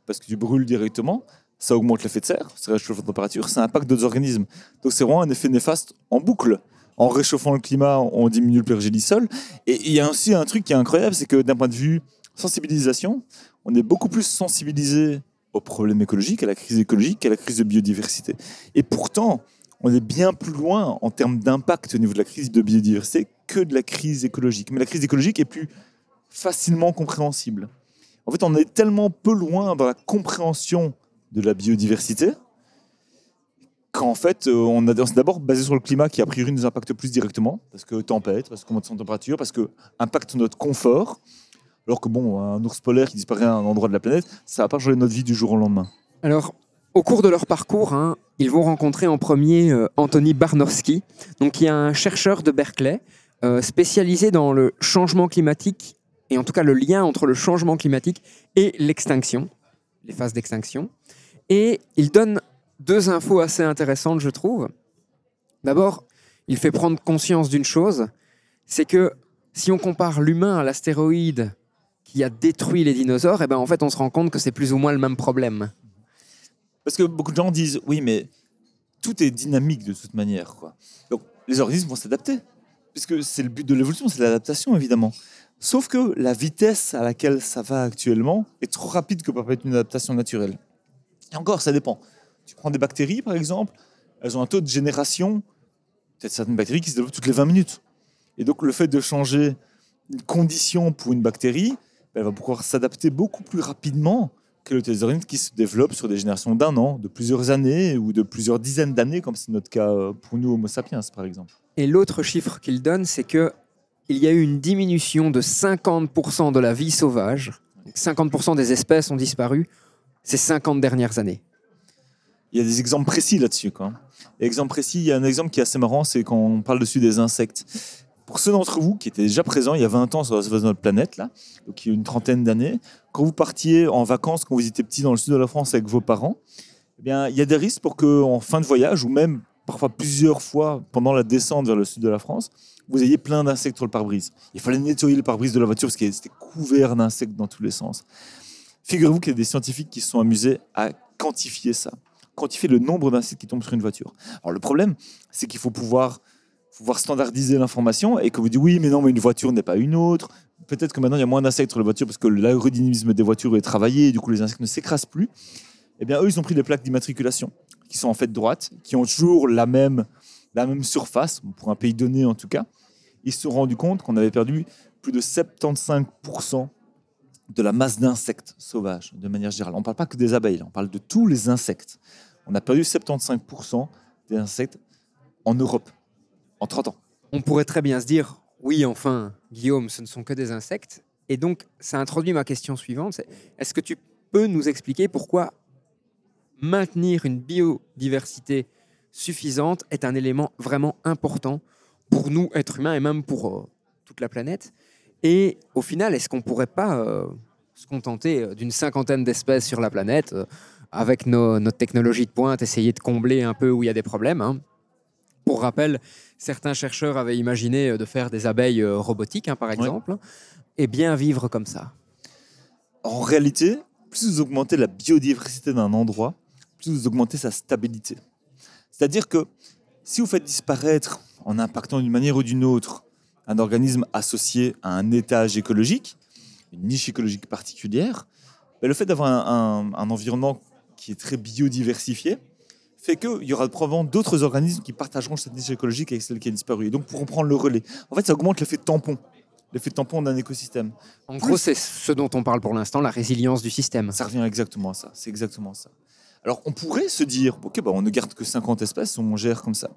parce que tu brûles directement, ça augmente l'effet de serre, ça réchauffe la température, ça impacte d'autres organismes. Donc c'est vraiment un effet néfaste en boucle. En réchauffant le climat, on diminue le pH du sol. Et il y a aussi un truc qui est incroyable, c'est que d'un point de vue sensibilisation, on est beaucoup plus sensibilisé aux problèmes écologiques, à la crise écologique, à la crise de biodiversité. Et pourtant, on est bien plus loin en termes d'impact au niveau de la crise de biodiversité que de la crise écologique. Mais la crise écologique est plus facilement compréhensible. En fait, on est tellement peu loin dans la compréhension de la biodiversité qu'en fait, euh, on, a- d'abord basé sur le climat qui a priori nous impacte plus directement, parce que tempête, parce qu'on monte son température, parce que impacte notre confort. Alors que bon, un ours polaire qui disparaît à un endroit de la planète, ça va pas changer notre vie du jour au lendemain. Alors, au cours de leur parcours, hein, ils vont rencontrer en premier euh, Anthony Barnowski, donc qui est un chercheur de Berkeley spécialisé dans le changement climatique et en tout cas le lien entre le changement climatique et l'extinction, les phases d'extinction. Et il donne deux infos assez intéressantes, je trouve. D'abord, il fait prendre conscience d'une chose, c'est que si on compare l'humain à l'astéroïde qui a détruit les dinosaures, et ben en fait on se rend compte que c'est plus ou moins le même problème. Parce que beaucoup de gens disent, oui, mais tout est dynamique de toute manière. Quoi. Donc les organismes vont s'adapter. Puisque c'est le but de l'évolution, c'est l'adaptation, évidemment. Sauf que la vitesse à laquelle ça va actuellement est trop rapide que pour permettre une adaptation naturelle. Et encore, ça dépend. Tu prends des bactéries, par exemple, elles ont un taux de génération, peut-être certaines bactéries qui se développent toutes les 20 minutes. Et donc, le fait de changer une condition pour une bactérie, ben, elle va pouvoir s'adapter beaucoup plus rapidement que le organismes qui se développent sur des générations d'un an, de plusieurs années ou de plusieurs dizaines d'années, comme c'est notre cas euh, pour nous, Homo sapiens, par exemple. Et l'autre chiffre qu'il donne, c'est que il y a eu une diminution de 50% de la vie sauvage. Donc 50% des espèces ont disparu ces 50 dernières années. Il y a des exemples précis là-dessus. Quoi. Exemple précis, il y a un exemple qui est assez marrant, c'est quand on parle dessus des insectes. Pour ceux d'entre vous qui étaient déjà présents il y a 20 ans sur notre planète, là, donc il y a une trentaine d'années, quand vous partiez en vacances, quand vous étiez petit dans le sud de la France avec vos parents, eh bien, il y a des risques pour qu'en fin de voyage, ou même parfois plusieurs fois pendant la descente vers le sud de la France, vous ayez plein d'insectes sur le pare-brise. Il fallait nettoyer le pare-brise de la voiture parce qu'il était couvert d'insectes dans tous les sens. Figurez-vous qu'il y a des scientifiques qui se sont amusés à quantifier ça, quantifier le nombre d'insectes qui tombent sur une voiture. Alors le problème, c'est qu'il faut pouvoir, standardiser l'information et que vous dites oui, mais non, mais une voiture n'est pas une autre. Peut-être que maintenant il y a moins d'insectes sur les voitures parce que l'aérodynamisme des voitures est travaillé et du coup les insectes ne s'écrasent plus. Eh bien, eux, ils ont pris des plaques d'immatriculation qui sont en fait droites, qui ont toujours la même, la même surface, pour un pays donné en tout cas. Ils se sont rendus compte qu'on avait perdu plus de 75% de la masse d'insectes sauvages, de manière générale. On ne parle pas que des abeilles, on parle de tous les insectes. On a perdu 75% des insectes en Europe en 30 ans. On pourrait très bien se dire, oui, enfin, Guillaume, ce ne sont que des insectes. Et donc, ça introduit ma question suivante. Est-ce que tu peux nous expliquer pourquoi maintenir une biodiversité suffisante est un élément vraiment important pour nous, êtres humains, et même pour euh, toute la planète. Et au final, est-ce qu'on ne pourrait pas euh, se contenter euh, d'une cinquantaine d'espèces sur la planète, euh, avec nos, notre technologie de pointe, essayer de combler un peu où il y a des problèmes hein? Pour rappel, certains chercheurs avaient imaginé de faire des abeilles robotiques, hein, par exemple, et bien vivre comme ça. En réalité, plus vous augmentez la biodiversité d'un endroit, plus vous augmentez sa stabilité. C'est-à-dire que si vous faites disparaître, en impactant d'une manière ou d'une autre, un organisme associé à un étage écologique, une niche écologique particulière, ben, le fait d'avoir un, un- un environnement qui est très biodiversifié fait qu'il y aura probablement d'autres organismes qui partageront cette niche écologique avec celle qui a disparu et donc pourront prendre le relais. En fait, ça augmente l'effet tampon, l'effet tampon d'un écosystème. En Plus- gros, c'est ce dont on parle pour l'instant, la résilience du système. Ça revient exactement à ça. C'est exactement ça. Alors, on pourrait se dire, ok, bah, on ne garde que 50 espèces, on gère comme ça.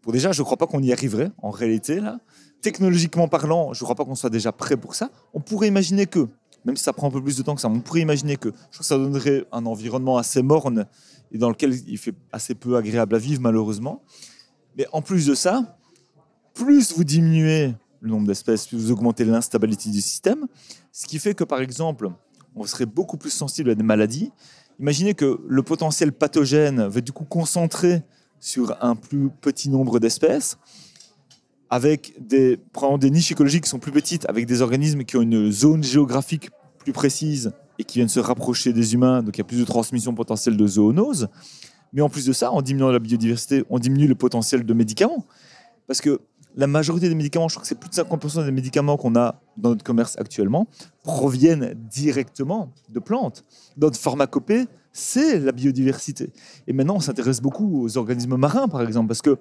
Pour déjà, je ne crois pas qu'on y arriverait, en réalité, là. Technologiquement parlant, je ne crois pas qu'on soit déjà prêt pour ça. On pourrait imaginer que, même si ça prend un peu plus de temps que ça, on pourrait imaginer que, je trouve que ça donnerait un environnement assez morne et dans lequel il fait assez peu agréable à vivre, malheureusement. Mais en plus de ça, plus vous diminuez le nombre d'espèces, plus vous augmentez l'instabilité du système, ce qui fait que, par exemple, on serait beaucoup plus sensible à des maladies. Imaginez que le potentiel pathogène va du coup concentrer sur un plus petit nombre d'espèces, avec des, des niches écologiques qui sont plus petites, avec des organismes qui ont une zone géographique plus précise et qui viennent se rapprocher des humains, donc il y a plus de transmission potentielle de zoonoses. Mais en plus de ça, en diminuant la biodiversité, on diminue le potentiel de médicaments. Parce que la majorité des médicaments, je crois que c'est plus de 50% des médicaments qu'on a dans notre commerce actuellement, proviennent directement de plantes. Notre pharmacopée, c'est la biodiversité. Et maintenant, on s'intéresse beaucoup aux organismes marins, par exemple, parce que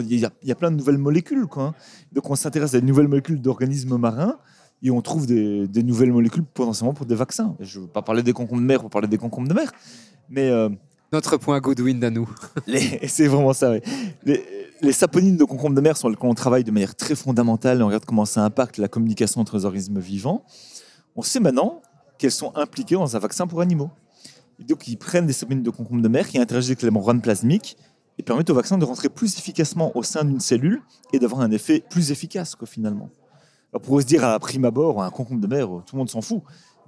il y, a- plein de nouvelles molécules. Hein. Donc, on s'intéresse à des nouvelles molécules d'organismes marins et on trouve des, nouvelles molécules potentiellement pour des vaccins. Je ne veux pas parler des concombres de mer pour parler des concombres de mer, mais euh, Notre point Goodwin à nous. c'est vraiment ça. oui. Les, les saponines de concombres de mer sur lesquelles on travaille de manière très fondamentale. et On regarde comment ça impacte la communication entre les organismes vivants. On sait maintenant qu'elles sont impliquées dans un vaccin pour animaux. Et donc, ils prennent des saponines de concombre de mer qui interagissent avec les membranes plasmiques et permettent au vaccin de rentrer plus efficacement au sein d'une cellule et d'avoir un effet plus efficace, quoi, finalement. Alors, pour se dire à prime abord, un concombre de mer, tout le monde s'en fout.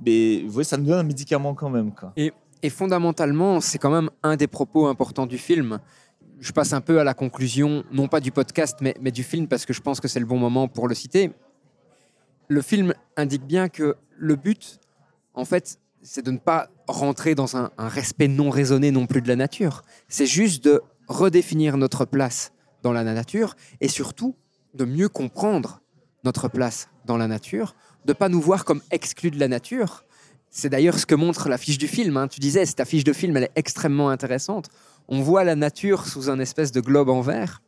Mais vous voyez, ça nous donne un médicament quand même. Quoi. Et fondamentalement, c'est quand même un des propos importants du film. Je passe un peu à la conclusion, non pas du podcast, mais, mais du film, parce que je pense que c'est le bon moment pour le citer. Le film indique bien que le but, en fait, c'est de ne pas rentrer dans un, respect non raisonné non plus de la nature. C'est juste de redéfinir notre place dans la nature et surtout de mieux comprendre notre place dans la nature, de pas nous voir comme exclus de la nature. C'est d'ailleurs ce que montre l'affiche du film. hein. Tu disais, cette affiche de film, elle est extrêmement intéressante. On voit la nature sous un espèce de globe en verre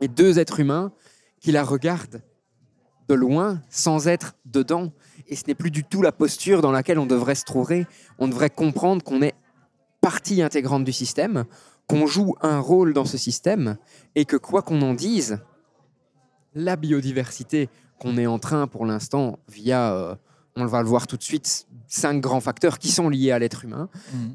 et deux êtres humains qui la regardent de loin sans être dedans. Et ce n'est plus du tout la posture dans laquelle on devrait se trouver. On devrait comprendre qu'on est partie intégrante du système, qu'on joue un rôle dans ce système et que quoi qu'on en dise, la biodiversité qu'on est en train pour l'instant via, euh, on va le voir tout de suite, cinq grands facteurs qui sont liés à l'être humain,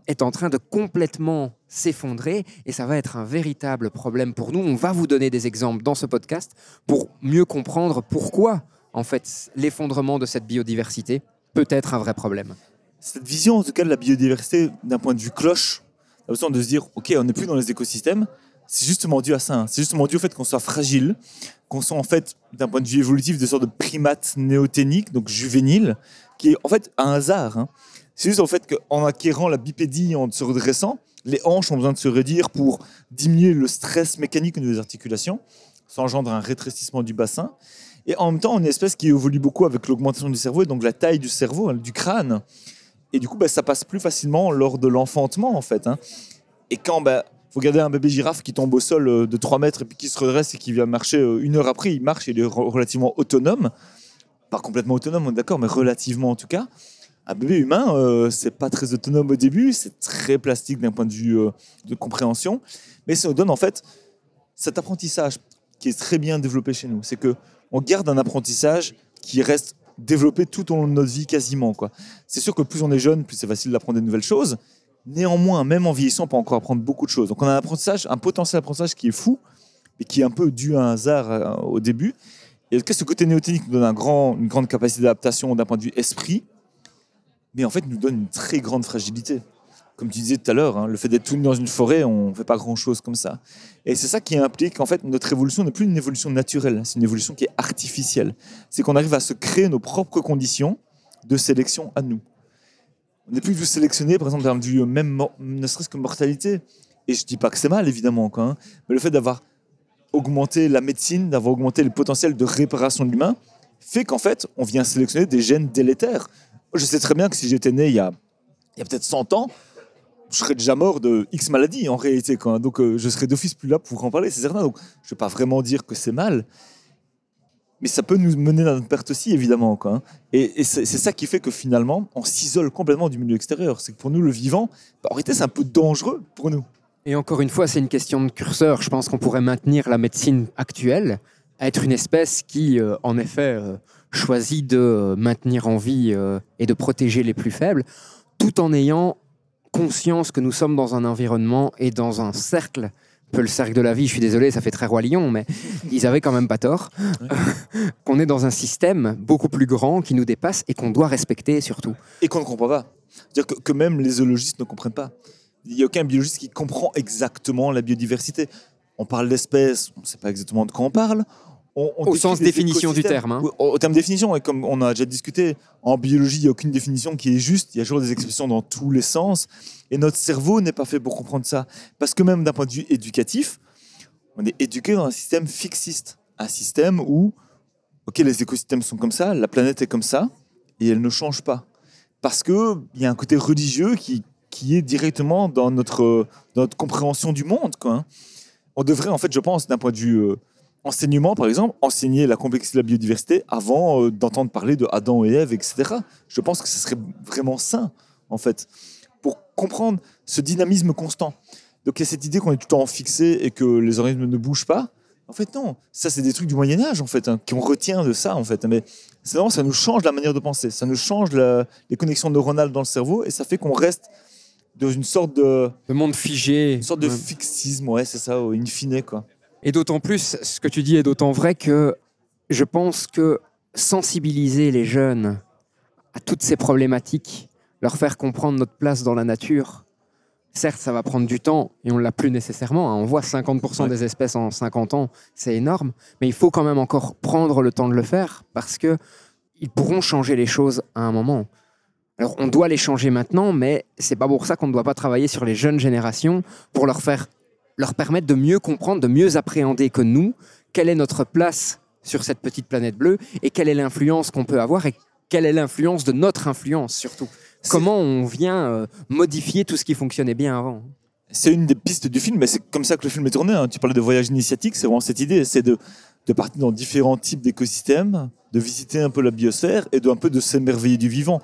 est en train de complètement s'effondrer et ça va être un véritable problème pour nous. On va vous donner des exemples dans ce podcast pour mieux comprendre pourquoi en fait l'effondrement de cette biodiversité peut être un vrai problème. cette vision, en tout cas, de la biodiversité d'un point de vue cloche, la besoin de se dire, OK, on n'est plus dans les écosystèmes, c'est justement dû à ça. hein. C'est justement dû au fait qu'on soit fragile, qu'on soit en fait, d'un point de vue évolutif, des sortes de primates néoténiques, donc juvéniles, qui est en fait un hasard. hein. C'est juste en fait qu'en acquérant la bipédie, en se redressant, les hanches ont besoin de se réduire pour diminuer le stress mécanique des articulations. Ça engendre un rétrécissement du bassin. Et en même temps, on est une espèce qui évolue beaucoup avec l'augmentation du cerveau et donc la taille du cerveau, hein, du crâne. Et du coup, bah, ça passe plus facilement lors de l'enfantement, en fait. hein. Et quand, bah, vous regardez un bébé girafe qui tombe au sol euh, de 3 mètres et puis qui se redresse et qui vient marcher euh, une heure après, il marche, il est re- relativement autonome. Pas complètement autonome, on est d'accord, mais relativement en tout cas. Un bébé humain, euh, c'est pas très autonome au début, c'est très plastique d'un point de vue euh, de compréhension, mais ça nous donne en fait cet apprentissage qui est très bien développé chez nous. C'est que on garde un apprentissage qui reste développé tout au long de notre vie quasiment. C'est sûr que plus on est jeune, plus c'est facile d'apprendre des nouvelles choses. Néanmoins, même en vieillissant, on peut encore apprendre beaucoup de choses. Donc on a un apprentissage, un potentiel d'apprentissage qui est fou, mais qui est un peu dû à un hasard euh, au début. Et en cas, ce côté néothénique nous donne une grande capacité d'adaptation d'un point de vue esprit, mais en fait nous donne une très grande fragilité. Comme tu disais tout à l'heure, hein, le fait d'être tout dans une forêt, on ne fait pas grand-chose comme ça. Et c'est ça qui implique qu'en fait notre évolution n'est plus une évolution naturelle, c'est une évolution qui est artificielle. C'est qu'on arrive à se créer nos propres conditions de sélection à nous. On n'est plus tout sélectionné, par exemple, d'un vue même, ne serait-ce que mortalité. Et je dis pas que c'est mal, évidemment, quoi, hein, mais le fait d'avoir augmenté la médecine, d'avoir augmenté le potentiel de réparation de l'humain, fait qu'en fait, on vient sélectionner des gènes délétères. Je sais très bien que si j'étais né il y a, peut-être 100 ans, je serais déjà mort de X maladie en réalité. Donc euh, je serais d'office plus là pour en parler, c'est certain. Donc je ne vais pas vraiment dire que c'est mal, mais ça peut nous mener à notre perte aussi, évidemment. Hein. Et, c'est ça qui fait que finalement, on s'isole complètement du milieu extérieur. C'est que pour nous, le vivant, bah, en réalité, c'est un peu dangereux pour nous. Et encore une fois, c'est une question de curseur. Je pense qu'on pourrait maintenir la médecine actuelle à être une espèce qui, euh, en effet, euh, choisit de euh, maintenir en vie euh, et de protéger les plus faibles, tout en ayant conscience que nous sommes dans un environnement et dans un cercle, un peu le cercle de la vie, je suis désolé, ça fait très roi lion, mais ils avaient quand même pas tort, qu'on est dans un système beaucoup plus grand qui nous dépasse et qu'on doit respecter surtout. Et qu'on ne comprend pas. C'est-à-dire que, que même les zoologistes ne comprennent pas. Il n'y a aucun biologiste qui comprend exactement la biodiversité. On parle d'espèces, on ne sait pas exactement de quoi on parle. On- on Au sens définition du terme, hein. Au, au terme définition, et comme on a déjà discuté, en biologie, il n'y a aucune définition qui est juste. Il y a toujours des expressions dans tous les sens. Et notre cerveau n'est pas fait pour comprendre ça. Parce que même d'un point de vue éducatif, on est éduqué dans un système fixiste. Un système où, OK, les écosystèmes sont comme ça, la planète est comme ça, et elle ne change pas. Parce qu'il y a un côté religieux qui, qui est directement dans notre, notre compréhension du monde. Quoi, hein. On devrait, en fait, je pense, d'un point de vue euh, enseignement, par exemple, enseigner la complexité de la biodiversité avant euh, d'entendre parler de Adam et Ève, etc. Je pense que ce serait vraiment sain, en fait, pour comprendre ce dynamisme constant. Donc il y a cette idée qu'on est tout le temps fixé et que les organismes ne bougent pas. En fait, non. Ça, c'est des trucs du Moyen Âge, en fait, hein, qu'on retient de ça, en fait. Mais c'est ça nous change la manière de penser. Ça nous change les connexions neuronales dans le cerveau et ça fait qu'on reste dans une sorte de, Le monde figé. une sorte de Ouais. fixisme, ouais, c'est ça, in fine, quoi. Et d'autant plus, ce que tu dis est d'autant vrai que je pense que sensibiliser les jeunes à toutes ces problématiques, leur faire comprendre notre place dans la nature, certes, ça va prendre du temps et on ne l'a plus nécessairement. hein. On voit 50% Ouais. des espèces en 50 ans, c'est énorme, mais il faut quand même encore prendre le temps de le faire parce que ils pourront changer les choses à un moment. Alors, on doit les changer maintenant, mais c'est pas pour ça qu'on ne doit pas travailler sur les jeunes générations pour leur faire leur permettre de mieux comprendre, de mieux appréhender que nous, quelle est notre place sur cette petite planète bleue et quelle est l'influence qu'on peut avoir et quelle est l'influence de notre influence surtout. Comment on vient euh, modifier tout ce qui fonctionnait bien avant? C'est une des pistes du film, mais c'est comme ça que le film est tourné. hein. Tu parlais de voyage initiatique, c'est vraiment cette idée, c'est de, de partir dans différents types d'écosystèmes, de visiter un peu la biosphère et de un peu de s'émerveiller du vivant.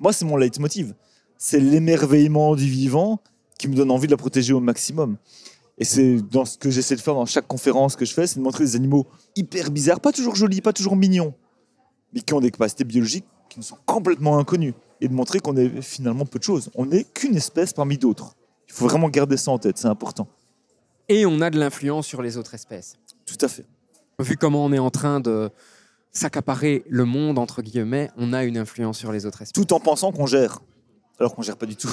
Moi, c'est mon leitmotiv. C'est l'émerveillement du vivant qui me donne envie de la protéger au maximum. Et c'est dans ce que j'essaie de faire dans chaque conférence que je fais, c'est de montrer des animaux hyper bizarres, pas toujours jolis, pas toujours mignons, mais qui ont des capacités biologiques qui nous sont complètement inconnues. Et de montrer qu'on est finalement peu de choses. On n'est qu'une espèce parmi d'autres. Il faut vraiment garder ça en tête, c'est important. Et on a de l'influence sur les autres espèces. Tout à fait. Vu comment on est en train de s'accaparer le monde, entre guillemets, on a une influence sur les autres espèces. Tout en pensant qu'on gère, alors qu'on gère pas du tout.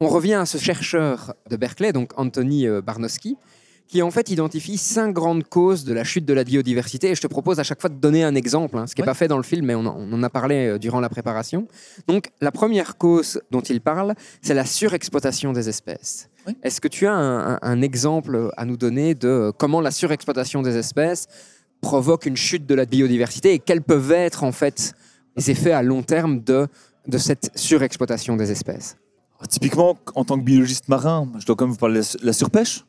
On revient à ce chercheur de Berkeley, donc Anthony euh, Barnowski, qui en fait identifie cinq grandes causes de la chute de la biodiversité. Et je te propose à chaque fois de donner un exemple, hein, ce qui n'est Ouais. pas fait dans le film, mais on en, a parlé euh, durant la préparation. Donc la première cause dont il parle, c'est la surexploitation des espèces. Ouais. Est-ce que tu as un, un- un exemple à nous donner de euh, comment la surexploitation des espèces provoque une chute de la biodiversité et quels peuvent être en fait les effets à long terme de de cette surexploitation des espèces Typiquement, en tant que biologiste marin, je dois quand même vous parler de la surpêche.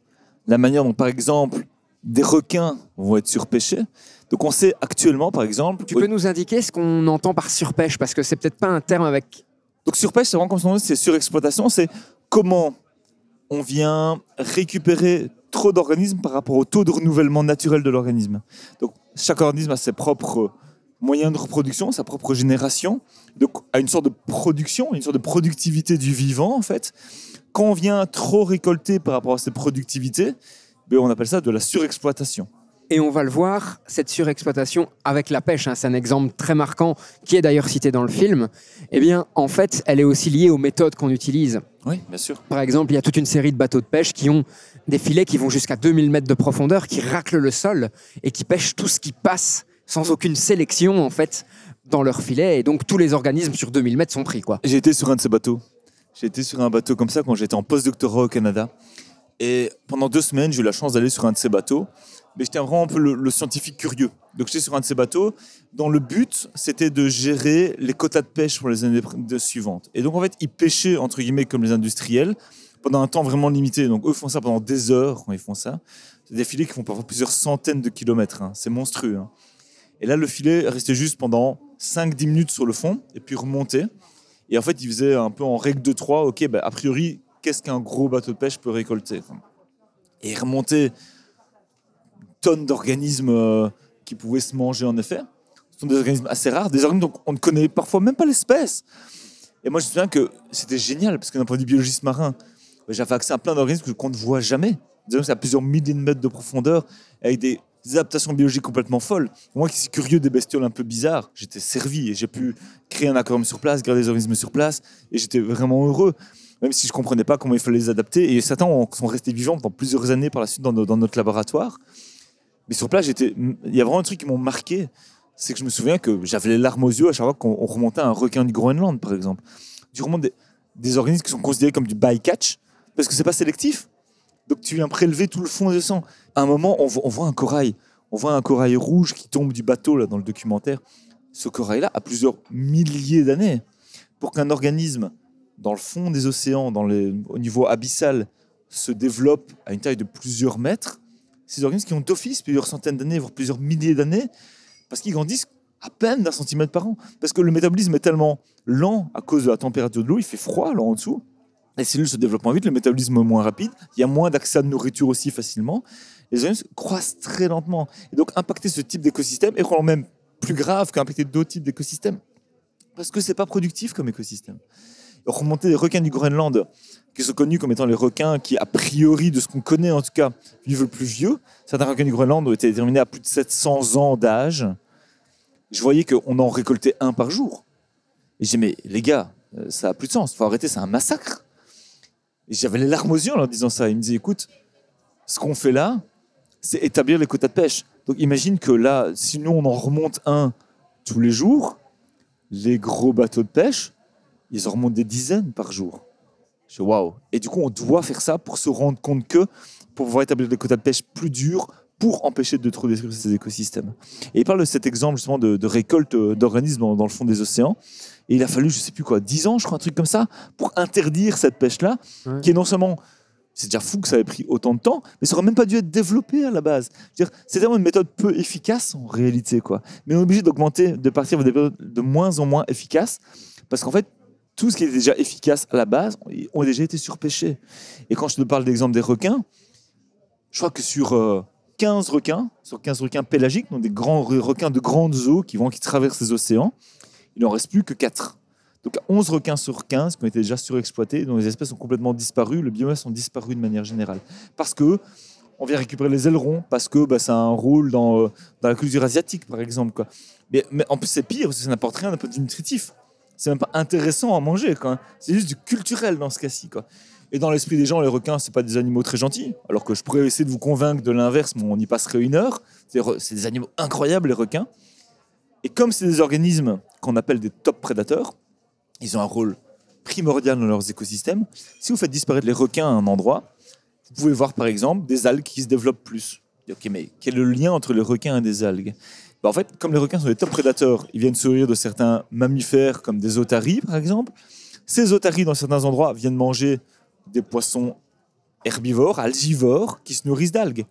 La manière dont, par exemple, des requins vont être surpêchés. Donc on sait actuellement, par exemple... Tu peux nous indiquer ce qu'on entend par surpêche Parce que c'est peut-être pas un terme avec... Donc surpêche, c'est vraiment comme son nom, c'est surexploitation. C'est comment on vient récupérer trop d'organismes par rapport au taux de renouvellement naturel de l'organisme. Donc chaque organisme a ses propres moyens de reproduction, sa propre génération, donc à une sorte de production, une sorte de productivité du vivant en fait. Quand on vient trop récolter par rapport à cette productivité, ben, on appelle ça de la surexploitation. Et on va le voir, cette surexploitation avec la pêche, hein, c'est un exemple très marquant qui est d'ailleurs cité dans le film. Eh bien, en fait, elle est aussi liée aux méthodes qu'on utilise. Oui, bien sûr. Par exemple, il y a toute une série de bateaux de pêche qui ont des filets qui vont jusqu'à 2000 mètres de profondeur, qui raclent le sol et qui pêchent tout ce qui passe sans aucune sélection en fait dans leur filet et donc tous les organismes sur 2000 mètres sont pris quoi. J'ai été sur un de ces bateaux. J'ai été sur un bateau comme ça quand j'étais en post-doctorat au Canada et pendant deux semaines j'ai eu la chance d'aller sur un de ces bateaux. Mais j'étais vraiment un peu le, scientifique curieux. Donc j'étais sur un de ces bateaux dont le but c'était de gérer les quotas de pêche pour les années suivantes. Et donc en fait ils pêchaient entre guillemets comme les industriels pendant un temps vraiment limité. Donc eux font ça pendant des heures quand ils font ça. C'est des filets qui font parfois plusieurs centaines de kilomètres. Hein. C'est monstrueux. Hein. Et là, le filet restait juste pendant 5-10 minutes sur le fond et puis remontait. Et en fait, il faisait un peu en règle de 3, ok, bah, a priori, qu'est-ce qu'un gros bateau de pêche peut récolter Et il remontait tonnes d'organismes euh, qui pouvaient se manger en effet. Ce sont des organismes assez rares, des organismes dont on ne connaît parfois même pas l'espèce. Et moi, je me souviens que c'était génial, parce que d'un point de vue biologiste marin, j'avais accès à plein d'organismes qu'on ne voit jamais. Organismes à plusieurs milliers de mètres de profondeur, avec des adaptations biologiques complètement folles. Moi qui suis curieux des bestioles un peu bizarres, j'étais servi et j'ai pu créer un aquarium sur place, garder des organismes sur place et j'étais vraiment heureux, même si je ne comprenais pas comment il fallait les adapter. Et certains sont restés vivants pendant plusieurs années par la suite dans, notre laboratoire. Mais sur place, il y a vraiment un truc qui m'a marqué, c'est que je me souviens que j'avais les larmes aux yeux à chaque fois qu'on remontait un requin du Groenland, par exemple. Du remonte des, des organismes qui sont considérés comme du bycatch, parce que c'est pas sélectif. Donc tu viens prélever tout le fond de sang. À un moment, on voit, un corail. On voit un corail rouge qui tombe du bateau là, dans le documentaire. Ce corail-là a plusieurs milliers d'années. Pour qu'un organisme, dans le fond des océans, dans au niveau abyssal, se développe à une taille de plusieurs mètres, ces organismes qui ont d'office plusieurs centaines d'années, voire plusieurs milliers d'années, parce qu'ils grandissent à peine d'un centimètre par an. Parce que le métabolisme est tellement lent à cause de la température de l'eau, il fait froid là en dessous, les cellules se développent moins vite, le métabolisme est moins rapide, il y a moins d'accès à de nourriture aussi facilement. Les organismes croissent très lentement. Et donc, impacter ce type d'écosystème est probablement même plus grave qu'impacter d'autres types d'écosystèmes. Parce que c'est pas productif comme écosystème. remonter les requins du Groenland, qui sont connus comme étant les requins qui, a priori, de ce qu'on connaît en tout cas, vivent le plus vieux. Certains requins du Groenland ont été déterminés à plus de 700 ans d'âge. Je voyais qu'on en récoltait un par jour. Et j'ai mais les gars, euh, ça a plus de sens. Il faut arrêter, c'est un massacre. J'avais les larmes aux yeux en disant ça. Il me dit, écoute, ce qu'on fait là, c'est établir les quotas de pêche. Donc imagine que là, si nous on en remonte un tous les jours, les gros bateaux de pêche, ils en remontent des dizaines par jour. Je waouh. Et du coup, on doit faire ça pour se rendre compte que, pour pouvoir établir des quotas de pêche plus durs, pour empêcher de trop détruire ces écosystèmes. Et il parle de cet exemple justement de, récolte d'organismes dans, le fond des océans. Et il a fallu, je sais plus quoi, 10 ans, je crois, un truc comme ça, pour interdire cette pêche-là, qui est non seulement. C'est déjà fou que ça ait pris autant de temps, mais ça aurait même pas dû être développé à la base. C'est vraiment une méthode peu efficace en réalité, quoi. Mais on est obligé d'augmenter, de partir vers des méthodes de moins en moins efficaces, parce qu'en fait, tout ce qui était déjà efficace à la base ont déjà été surpêchés. Et quand je te parle d'exemple des requins, je crois que sur 15 euh, requins, sur 15 requins pélagiques, donc des grands requins de grandes eaux qui vont qui traversent les océans, il n'en reste plus que 4. Donc 11 requins sur 15 qui ont été déjà surexploités, dont les espèces ont complètement disparu, le biomasse ont disparu de manière générale. Parce que on vient récupérer les ailerons, parce que bah, ça a un rôle dans, dans la culture asiatique, par exemple. Quoi. Mais, mais en plus, c'est pire, parce que ça n'apporte rien d'un nutritif. C'est même pas intéressant à manger. C'est juste du culturel dans ce cas-ci. Et dans l'esprit des gens, les requins, c'est pas des animaux très gentils. Alors que je pourrais essayer de vous convaincre de l'inverse, mais on y passerait une heure. C'est des animaux incroyables, les requins. Et comme c'est des organismes qu'on appelle des top prédateurs, ils ont un rôle primordial dans leurs écosystèmes. Si vous faites disparaître les requins à un endroit, vous pouvez voir par exemple des algues qui se développent plus. Ok, mais quel est le lien entre les requins et des algues? Bah, En fait, comme les requins sont des top prédateurs, ils viennent se nourrir de certains mammifères comme des otaries, par exemple. Ces otaries, dans certains endroits, viennent manger des poissons herbivores, algivores, qui se nourrissent d'algues.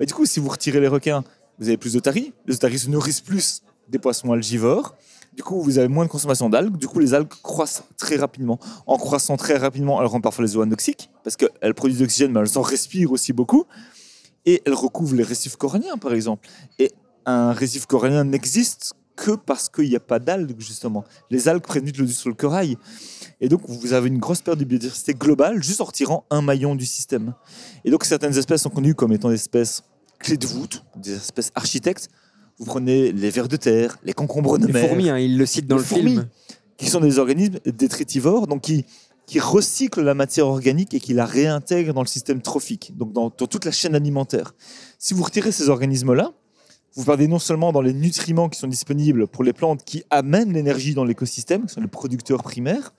Du coup, si vous retirez les requins, vous avez plus d'otaries. Les otaries se nourrissent plus des poissons algivores. Du coup, vous avez moins de consommation d'algues. Du coup, les algues croissent très rapidement. En croissant très rapidement, elles rendent parfois les eaux anoxiques parce qu'elles produisent de l'oxygène, mais elles en respirent aussi beaucoup. Et elles recouvrent les récifs coralliens, par exemple. Et un récif corallien n'existe que parce qu'il n'y a pas d'algues, justement. Les algues prennent vite le sur le corail. Et donc, vous avez une grosse perte de biodiversité globale juste en retirant un maillon du système. Et donc, certaines espèces sont connues comme étant des espèces clés de voûte, des espèces architectes. Vous prenez les vers de terre, les concombres de Les mer, fourmis, hein, il le cite dans Les le fourmis. film. qui sont des organismes détritivores, donc qui, qui recyclent la matière organique et qui la réintègrent dans le système trophique, donc dans, dans toute la chaîne alimentaire. Si vous retirez ces organismes-là, vous perdez non seulement dans les nutriments qui sont disponibles pour les plantes qui amènent l'énergie dans l'écosystème, qui sont les producteurs primaires,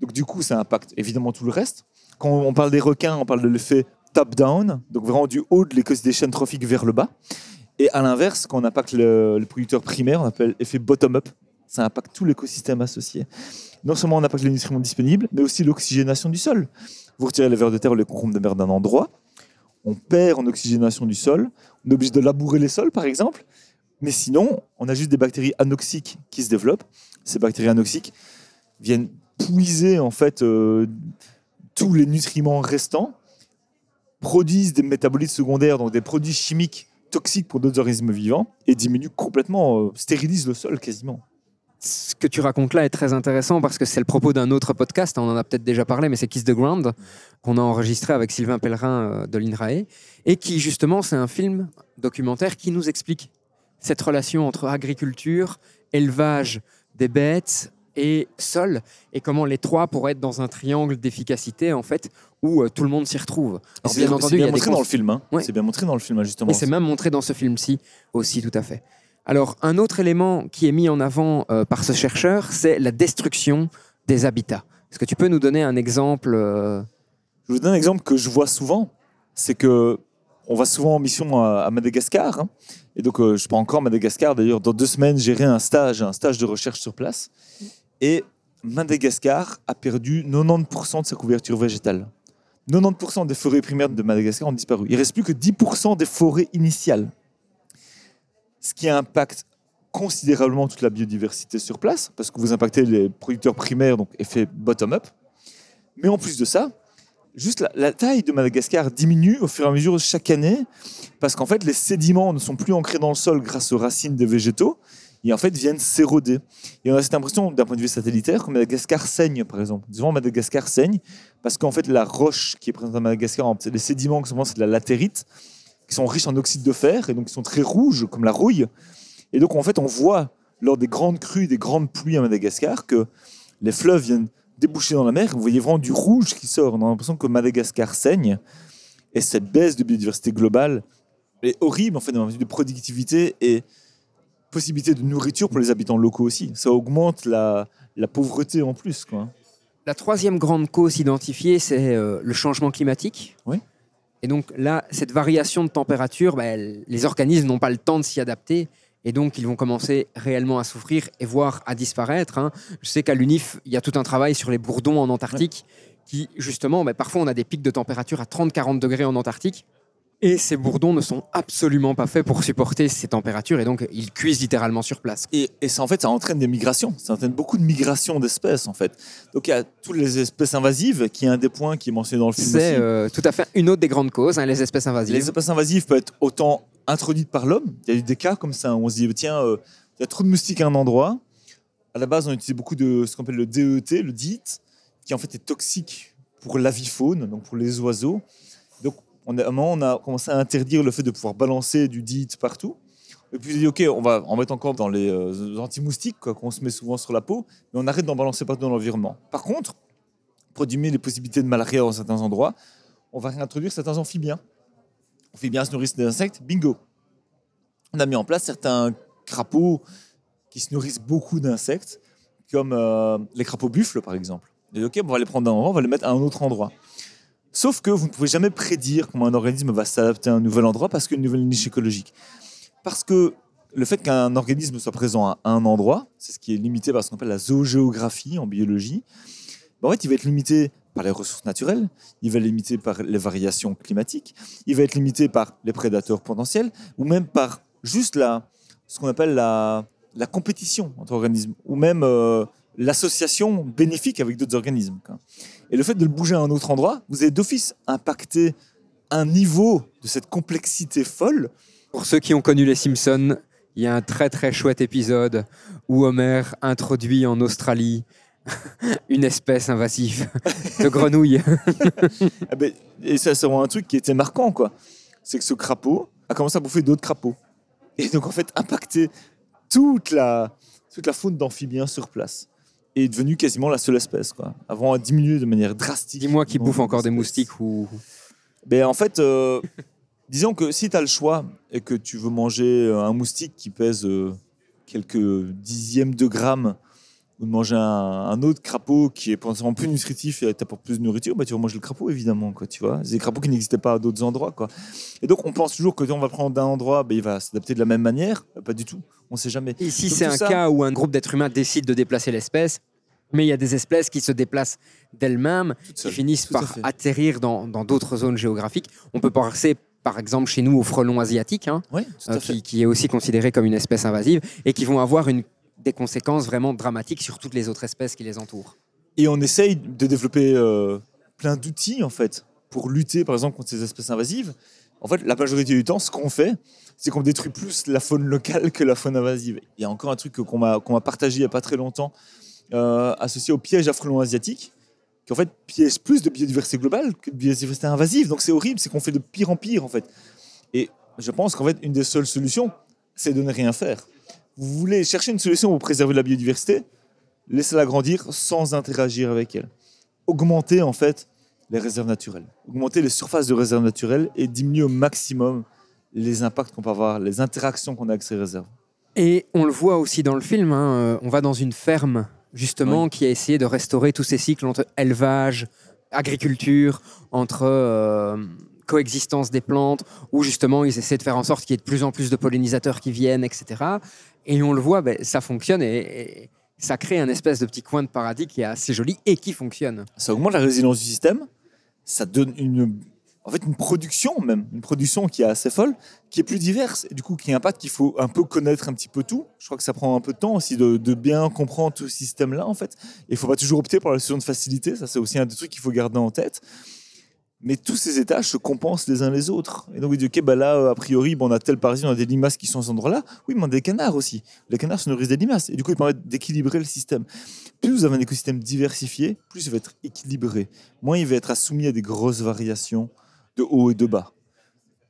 donc du coup ça impacte évidemment tout le reste. Quand on parle des requins, on parle de l'effet top-down, donc vraiment du haut de l'écosystème des chaînes trophiques vers le bas. Et à l'inverse, quand on impacte le, le producteur primaire, on appelle effet bottom-up. Ça impacte tout l'écosystème associé. Non seulement on impacte les nutriments disponibles, mais aussi l'oxygénation du sol. Vous retirez les vers de terre ou les concombres de mer d'un endroit, on perd en oxygénation du sol, on est obligé de labourer les sols par exemple, mais sinon, on a juste des bactéries anoxiques qui se développent. Ces bactéries anoxiques viennent puiser en fait euh, tous les nutriments restants, produisent des métabolites secondaires, donc des produits chimiques toxiques pour d'autres organismes vivants, et diminuent complètement, euh, stérilisent le sol quasiment. Ce que tu racontes là est très intéressant parce que c'est le propos d'un autre podcast, on en a peut-être déjà parlé, mais c'est Kiss the Ground, qu'on a enregistré avec Sylvain Pellerin euh, de l'INRAE, et qui justement, c'est un film documentaire qui nous explique cette relation entre agriculture, élevage des bêtes et sol, et comment les trois pourraient être dans un triangle d'efficacité, en fait, où euh, tout le monde s'y retrouve. C'est bien bien montré dans le film. hein. Ouais. C'est bien montré dans le film, hein, justement. Et c'est même montré dans ce film-ci aussi, tout à fait. Alors, un autre élément qui est mis en avant euh, par ce chercheur, c'est la destruction des habitats. Est-ce que tu peux nous donner un exemple euh, Je vous donne un exemple que je vois souvent. C'est que on va souvent en mission à, Madagascar. hein. Et donc, euh, je pars encore à Madagascar. D'ailleurs, dans deux semaines, j'irai un stage, un stage de recherche sur place. Et Madagascar a perdu 90% de sa couverture végétale. 90% des forêts primaires de Madagascar ont disparu. Il reste plus que 10% des forêts initiales. Ce qui impacte considérablement toute la biodiversité sur place, parce que vous impactez les producteurs primaires, donc effet bottom-up. Mais en plus de ça, juste la, taille de Madagascar diminue au fur et à mesure chaque année, parce qu'en fait, les sédiments ne sont plus ancrés dans le sol grâce aux racines des végétaux, et en fait viennent s'éroder. Et on a cette impression, d'un point de vue satellitaire, que Madagascar saigne, par exemple. Souvent, Madagascar saigne, parce qu'en fait, la roche qui est présente à Madagascar, les sédiments, souvent, c'est de la latérite, qui sont riches en oxyde de fer, et donc qui sont très rouges, comme la rouille. Et donc, en fait, on voit, lors des grandes crues, des grandes pluies à Madagascar, que les fleuves viennent déboucher dans la mer. Vous voyez vraiment du rouge qui sort. On a l'impression que Madagascar saigne. Et cette baisse de biodiversité globale est horrible, en fait, d'un point de vue de productivité et possibilité de nourriture pour les habitants locaux aussi. Ça augmente la, la pauvreté en plus. Quoi. La troisième grande cause identifiée, c'est euh, le changement climatique. Oui. Et donc là, cette variation de température, bah, elle- les organismes n'ont pas le temps de s'y adapter. Et donc, ils vont commencer réellement à souffrir et voire à disparaître. hein. Je sais qu'à l'UNIF, il y a tout un travail sur les bourdons en Antarctique qui, justement, bah, parfois, on a des pics de température à 30-40 degrés en Antarctique. Et ces bourdons ne sont absolument pas faits pour supporter ces températures. Et donc, ils cuisent littéralement sur place. Et, et ça, en fait, ça entraîne des migrations. Ça entraîne beaucoup de migrations d'espèces, en fait. Donc, il y a toutes les espèces invasives, qui est un des points qui est mentionné dans le film C'est euh, tout à fait une autre des grandes causes, hein, les espèces invasives. Les espèces invasives peuvent être autant introduites par l'homme. Il y a eu des cas comme ça où on se dit, tiens, euh, il y a trop de moustiques à un endroit. À la base, on utilisait beaucoup de ce qu'on appelle le DET, le DIT, qui en fait est toxique pour l'avifaune, donc pour les oiseaux. On a, commencé à interdire le fait de pouvoir balancer du DIT partout. Et puis, s'est dit, OK, on va en mettre encore dans les euh, anti-moustiques, qu'on se met souvent sur la peau, mais on arrête d'en balancer partout dans l'environnement. Par contre, pour diminuer les possibilités de malaria dans certains endroits, on va réintroduire certains amphibiens amphibiens se nourrissent d'insectes, bingo. On a mis en place certains crapauds qui se nourrissent beaucoup d'insectes, comme euh, les crapauds buffles par exemple. Et ok, on va les prendre d'un endroit, on va les mettre à un autre endroit. Sauf que vous ne pouvez jamais prédire comment un organisme va s'adapter à un nouvel endroit parce qu'une nouvelle niche écologique. Parce que le fait qu'un organisme soit présent à un endroit, c'est ce qui est limité par ce qu'on appelle la zoogéographie en biologie, ben en fait, il va être limité par les ressources naturelles, il va être limité par les variations climatiques, il va être limité par les prédateurs potentiels, ou même par juste la, ce qu'on appelle la, la compétition entre organismes, ou même euh, l'association bénéfique avec d'autres organismes. Et le fait de le bouger à un autre endroit, vous avez d'office impacté un niveau de cette complexité folle. Pour ceux qui ont connu les Simpsons, il y a un très très chouette épisode où Homer introduit en Australie une espèce invasive de grenouille. Ah ben, et ça, c'est vraiment un truc qui était marquant, quoi. C'est que ce crapaud a commencé à bouffer d'autres crapauds. Et donc, en fait, impacter toute la, toute la faune d'amphibiens sur place. Est devenu quasiment la seule espèce, quoi. Avant, a diminué de manière drastique. Dis-moi qui bouffe encore des moustiques ou. Ben, en fait, euh, disons que si tu as le choix et que tu veux manger euh, un moustique qui pèse euh, quelques dixièmes de grammes ou de manger un, un autre crapaud qui est potentiellement plus nutritif et t'apporte plus de nourriture, bah, tu vas manger le crapaud évidemment. Quoi, tu vois C'est des crapauds qui n'existaient pas à d'autres endroits. Quoi. Et donc on pense toujours que quand on va prendre d'un endroit, ben, il va s'adapter de la même manière. Euh, Pas du tout. On ne sait jamais. Ici, Donc c'est un ça- cas où un groupe d'êtres humains décide de déplacer l'espèce, mais il y a des espèces qui se déplacent d'elles-mêmes, qui finissent Tout par atterrir dans d'autres zones géographiques. On peut penser, par exemple, chez nous, au frelon asiatique, hein, Oui, euh, qui est aussi considéré comme une espèce invasive, et qui vont avoir une, des conséquences vraiment dramatiques sur toutes les autres espèces qui les entourent. Et on essaye de développer euh, plein d'outils en fait pour lutter par exemple contre ces espèces invasives. En fait, la majorité du temps, ce qu'on fait, c'est qu'on détruit plus la faune locale que la faune invasive. Il y a encore un truc qu'on m'a m'a partagé il n'y a pas très longtemps, euh, associé au piège asiatiques, qui en fait piège plus de biodiversité globale que de biodiversité invasive. Donc c'est horrible, c'est qu'on fait de pire en pire en fait. Et je pense qu'en fait, une des seules solutions, c'est de ne rien faire. Vous voulez chercher une solution pour préserver la biodiversité, laissez-la grandir sans interagir avec elle. Augmenter en fait les réserves naturelles, augmenter les surfaces de réserves naturelles et diminuer au maximum les impacts qu'on peut avoir, les interactions qu'on a avec ces réserves. Et on le voit aussi dans le film, hein, euh, on va dans une ferme, justement, qui a essayé de restaurer tous ces cycles entre élevage, agriculture, entre euh, coexistence des plantes, où justement ils essaient de faire en sorte qu'il y ait de plus en plus de pollinisateurs qui viennent, etc. Et on le voit, ben, ça fonctionne et, ça crée un espèce de petit coin de paradis qui est assez joli et qui fonctionne. Ça augmente la résilience du système, ça donne une, en fait une production même, une production qui est assez folle, qui est plus diverse du coup qui impacte qu'il faut un peu connaître un petit peu tout. Je crois que ça prend un peu de temps aussi de, bien comprendre tout ce système-là en fait. Il faut pas toujours opter pour la solution de facilité, ça c'est aussi un des trucs qu'il faut garder en tête. Mais tous ces étages se compensent les uns les autres. Et donc, vous dites, OK, bah là, euh, a priori, bon, on a tel paradis, on a des limaces qui sont à cet endroit-là. Oui, mais on a des canards aussi. Les canards se nourrissent des limaces. Et du coup, ils permettent d'équilibrer le système. Plus vous avez un écosystème diversifié, plus il va être équilibré. Moins il va être soumis à des grosses variations de haut et de bas.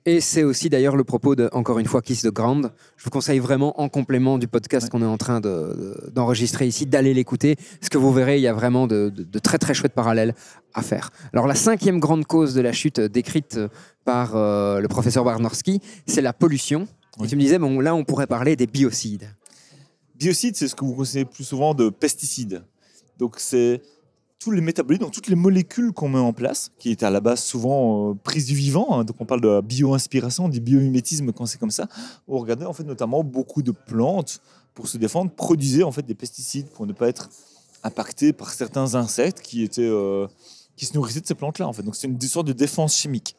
Et c'est aussi d'ailleurs le propos de, encore une fois, Kiss the Ground. Je vous conseille vraiment, en complément du podcast Ouais. qu'on est en train de- de- d'enregistrer ici, d'aller l'écouter. Parce que vous verrez, il y a vraiment de, très très chouettes parallèles à faire. Alors la cinquième grande cause de la chute euh, décrite euh, par euh, le professeur Warnorski, c'est la pollution. Et tu me disais, bon, là on pourrait parler des biocides. Biocides, c'est ce que vous connaissez plus souvent de pesticides. Donc, c'est tous les métabolites, donc toutes les molécules qu'on met en place, qui étaient à la base souvent euh, prises du vivant. hein. donc, on parle de bio-inspiration, du biomimétisme quand c'est comme ça. On regardait en fait notamment beaucoup de plantes pour se défendre produisaient en fait des pesticides pour ne pas être impactés par certains insectes qui étaient euh, qui se nourrissaient de ces plantes-là. En fait, donc c'est une sorte de défense chimique.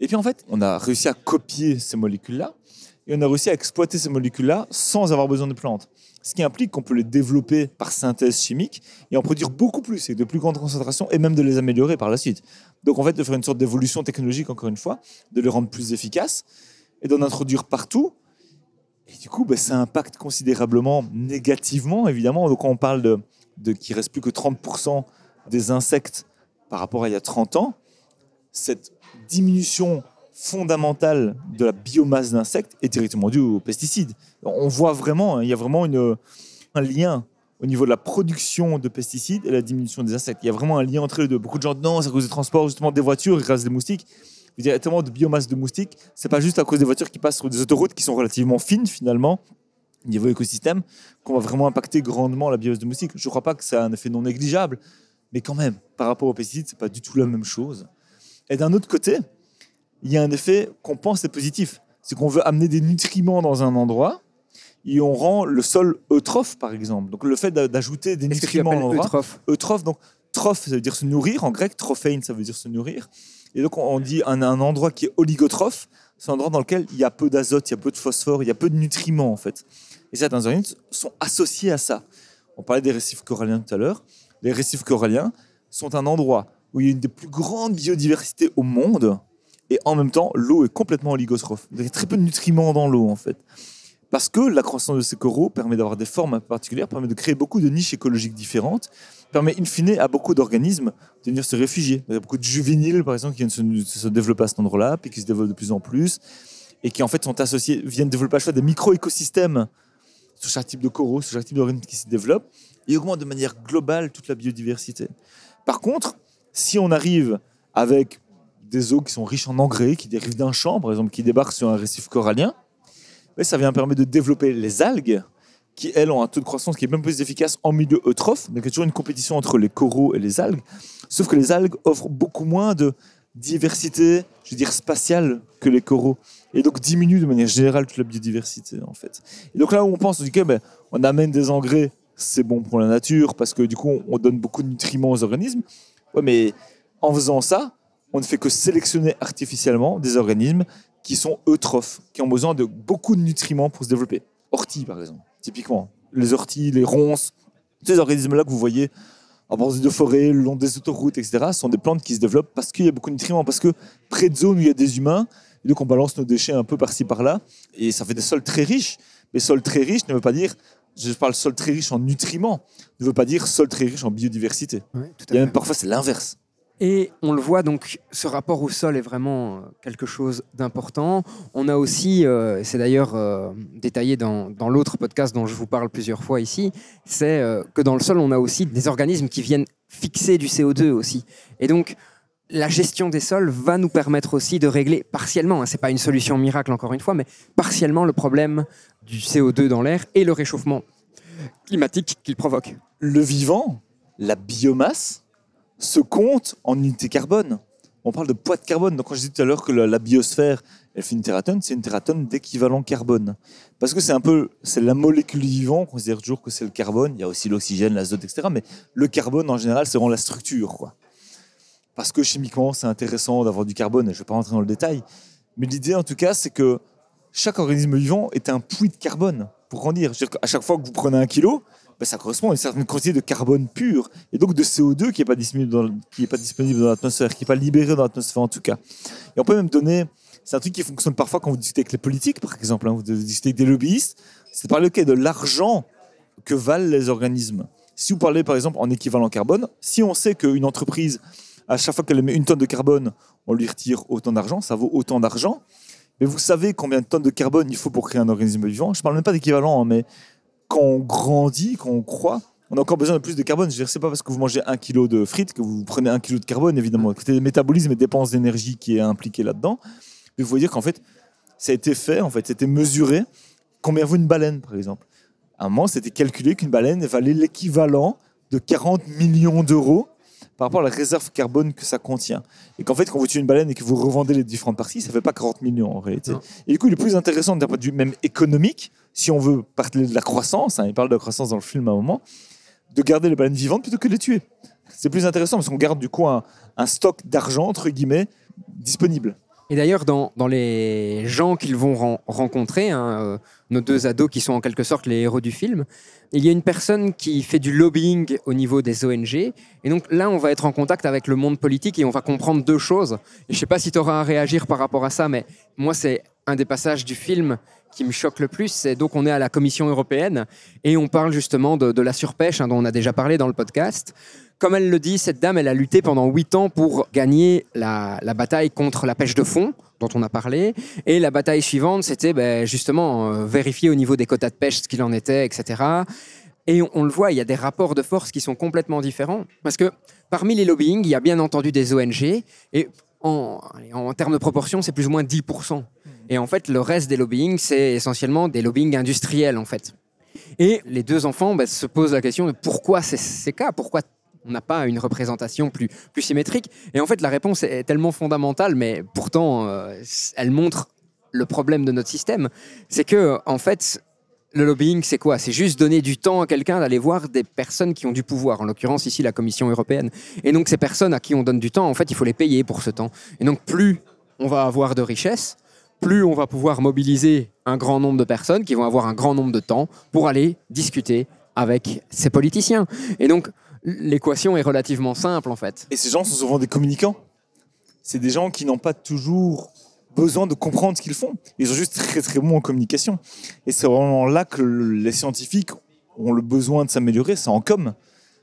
Et puis en fait, on a réussi à copier ces molécules-là et on a réussi à exploiter ces molécules-là sans avoir besoin de plantes. Ce qui implique qu'on peut les développer par synthèse chimique et en produire beaucoup plus et de plus grandes concentrations et même de les améliorer par la suite. Donc en fait, de faire une sorte d'évolution technologique, encore une fois, de les rendre plus efficaces et d'en introduire partout. Et du coup, ben, ça impacte considérablement négativement, évidemment. Donc on parle de, de qu'il reste plus que 30% des insectes par rapport à il y a 30 ans. Cette diminution fondamentale de la biomasse d'insectes est directement due aux pesticides. On voit vraiment, hein, il y a vraiment un lien au niveau de la production de pesticides et la diminution des insectes. Il y a vraiment un lien entre les deux. Beaucoup de gens disent non, c'est à cause des transports, justement, des voitures, rasent des moustiques. Il y a tellement de biomasse de moustiques, c'est pas juste à cause des voitures qui passent sur des autoroutes qui sont relativement fines finalement, au niveau écosystème, qu'on va vraiment impacter grandement la biomasse de moustiques. Je ne crois pas que ça a un effet non négligeable, mais quand même, par rapport aux pesticides, c'est pas du tout la même chose. Et d'un autre côté, il y a un effet qu'on pense est positif. C'est qu'on veut amener des nutriments dans un endroit et on rend le sol eutrophe, par exemple. Donc le fait d'a- d'ajouter des nutriments appelles l'endroit, eutrophe? eutrophe, donc trophe, ça veut dire se nourrir. En grec, trophein, ça veut dire se nourrir. Et donc, on dit un, un endroit qui est oligotrophe, c'est un endroit dans lequel il y a peu d'azote, il y a peu de phosphore, il y a peu de nutriments, en fait. Et certains organismes sont associés à ça. On parlait des récifs coralliens tout à l'heure. Les récifs coralliens sont un endroit où il y a une des plus grandes biodiversités au monde. Et en même temps, l'eau est complètement oligotrophe. Il y a très peu de nutriments dans l'eau, en fait. Parce que la croissance de ces coraux permet d'avoir des formes particulières, permet de créer beaucoup de niches écologiques différentes, permet in fine à beaucoup d'organismes de venir se réfugier. Il y a beaucoup de juvéniles, par exemple, qui viennent se, se développer à cet endroit-là, puis qui se développent de plus en plus, et qui en fait sont associés, viennent développer à chaque fois des micro-écosystèmes sur chaque type de coraux, sur chaque type d'organisme qui se développe, et augmentent de manière globale toute la biodiversité. Par contre, si on arrive avec des eaux qui sont riches en engrais, qui dérivent d'un champ, par exemple, qui débarquent sur un récif corallien, ben, ça vient permettre de développer les algues, qui, elles, ont un taux de croissance qui est même plus efficace en milieu eutrophe. Donc, il y a toujours une compétition entre les coraux et les algues. Sauf que les algues offrent beaucoup moins de diversité, je veux dire, spatiale que les coraux. Et donc, diminuent de manière générale toute la biodiversité, en fait. Et donc, là où on pense, on dit que ben, on amène des engrais, c'est bon pour la nature, parce que du coup, on donne beaucoup de nutriments aux organismes. Ouais, mais en faisant ça, on ne fait que sélectionner artificiellement des organismes qui sont eutrophes, qui ont besoin de beaucoup de nutriments pour se développer. Orties, par exemple, typiquement. Les orties, les ronces, tous ces organismes-là que vous voyez en bord de forêt, le long des autoroutes, etc., sont des plantes qui se développent parce qu'il y a beaucoup de nutriments, parce que près de zones où il y a des humains, et donc on balance nos déchets un peu par-ci, par-là, et ça fait des sols très riches. Mais sol très riche ne veut pas dire, je parle sol très riche en nutriments, ne veut pas dire sol très riche en biodiversité. Ouais, tout à Il y a fait. même parfois c'est l'inverse. Et on le voit donc, ce rapport au sol est vraiment euh, quelque chose d'important. On a aussi, euh, c'est d'ailleurs euh, détaillé dans, dans l'autre podcast dont je vous parle plusieurs fois ici, c'est que dans le sol, on a aussi des organismes qui viennent fixer du CO2 aussi. Et donc, la gestion des sols va nous permettre aussi de régler partiellement, hein, c'est pas une solution miracle encore une fois, mais partiellement le problème du CO2 dans l'air et le réchauffement climatique qu'il provoque. Le vivant, la biomasse, se compte en unité carbone. On parle de poids de carbone. Donc, quand je disais tout à l'heure que la, biosphère, elle fait une tératonne, c'est une tératonne d'équivalent carbone. Parce que c'est un peu, c'est la molécule du vivant, on considère toujours que c'est le carbone. Il y a aussi l'oxygène, l'azote, etc. Mais le carbone, en général, c'est vraiment la structure, quoi. Parce que chimiquement, c'est intéressant d'avoir du carbone. Je ne vais pas rentrer dans le détail. Mais l'idée, en tout cas, c'est que chaque organisme vivant est un puits de carbone pour grandir. Qu'à chaque fois que vous prenez un kilo, ben, ça correspond à une certaine quantité de carbone pur et donc de CO2 qui n'est pas disponible dans, l'atmosphère, qui n'est pas libéré dans l'atmosphère en tout cas. Et on peut même donner, c'est un truc qui fonctionne parfois quand vous discutez avec les politiques, par exemple, hein, vous discutez avec des lobbyistes, c'est de parler ok, de l'argent que valent les organismes. Si vous parlez par exemple en équivalent carbone, si on sait qu'une entreprise, à chaque fois qu'elle émet une tonne de carbone, on lui retire autant d'argent, ça vaut autant d'argent. Mais vous savez combien de tonnes de carbone il faut pour créer un organisme vivant? Je ne parle même pas d'équivalent, hein, mais quand on grandit, quand on croît, on a encore besoin de plus de carbone. Je veux dire, c'est pas parce que vous mangez un kilo de frites que vous prenez un kilo de carbone, évidemment. Côté des métabolismes et dépenses d'énergie qui est impliqué là-dedans. Mais vous voyez qu'en fait, ça a été fait, en fait, c'était mesuré. Combien vaut une baleine, par exemple? À un moment, c'était calculé qu'une baleine valait l'équivalent de 40 millions d'euros par rapport à la réserve carbone que ça contient. Et qu'en fait, quand vous tuez une baleine et que vous revendez les différentes parties, ça ne fait pas 40 millions en réalité. Non. Et du coup, il est plus intéressant d'un point de vue même économique, si on veut parler de la croissance, hein, il parle de la croissance dans le film à un moment, de garder les baleines vivantes plutôt que de les tuer. C'est plus intéressant parce qu'on garde du coup un, stock d'argent, entre guillemets, disponible. Et d'ailleurs, dans, dans les gens qu'ils vont ren- rencontrer, hein, euh, nos deux ados qui sont en quelque sorte les héros du film, il y a une personne qui fait du lobbying au niveau des ONG. Et donc là, on va être en contact avec le monde politique et on va comprendre deux choses. Je ne sais pas si tu auras à réagir par rapport à ça, mais moi, c'est un des passages du film qui me choque le plus. C'est donc on est à la Commission européenne et on parle justement de, la surpêche hein, dont on a déjà parlé dans le podcast. Comme elle le dit, cette dame, elle a lutté pendant huit ans pour gagner la, bataille contre la pêche de fond, dont on a parlé. Et la bataille suivante, c'était ben, justement euh, vérifier au niveau des quotas de pêche ce qu'il en était, etc. Et on, le voit, il y a des rapports de force qui sont complètement différents. Parce que parmi les lobbying, il y a bien entendu des ONG. Et en termes de proportion, c'est plus ou moins 10%. Et en fait, le reste des lobbying, c'est essentiellement des lobbying industriels, en fait. Et les deux enfants ben, se posent la question de pourquoi c'est ces cas Pourquoi on n'a pas une représentation plus, plus symétrique. Et en fait, la réponse est tellement fondamentale, mais pourtant, euh, elle montre le problème de notre système. C'est que, en fait, le lobbying, c'est quoi? C'est juste donner du temps à quelqu'un d'aller voir des personnes qui ont du pouvoir, en l'occurrence ici la Commission européenne. Et donc ces personnes à qui on donne du temps, en fait, il faut les payer pour ce temps. Et donc plus on va avoir de richesses, plus on va pouvoir mobiliser un grand nombre de personnes qui vont avoir un grand nombre de temps pour aller discuter avec ces politiciens. Et donc l'équation est relativement simple en fait. Et ces gens sont souvent des communicants. C'est des gens qui n'ont pas toujours besoin de comprendre ce qu'ils font. Ils sont juste très très bons en communication. Et c'est vraiment là que les scientifiques ont le besoin de s'améliorer, c'est en com.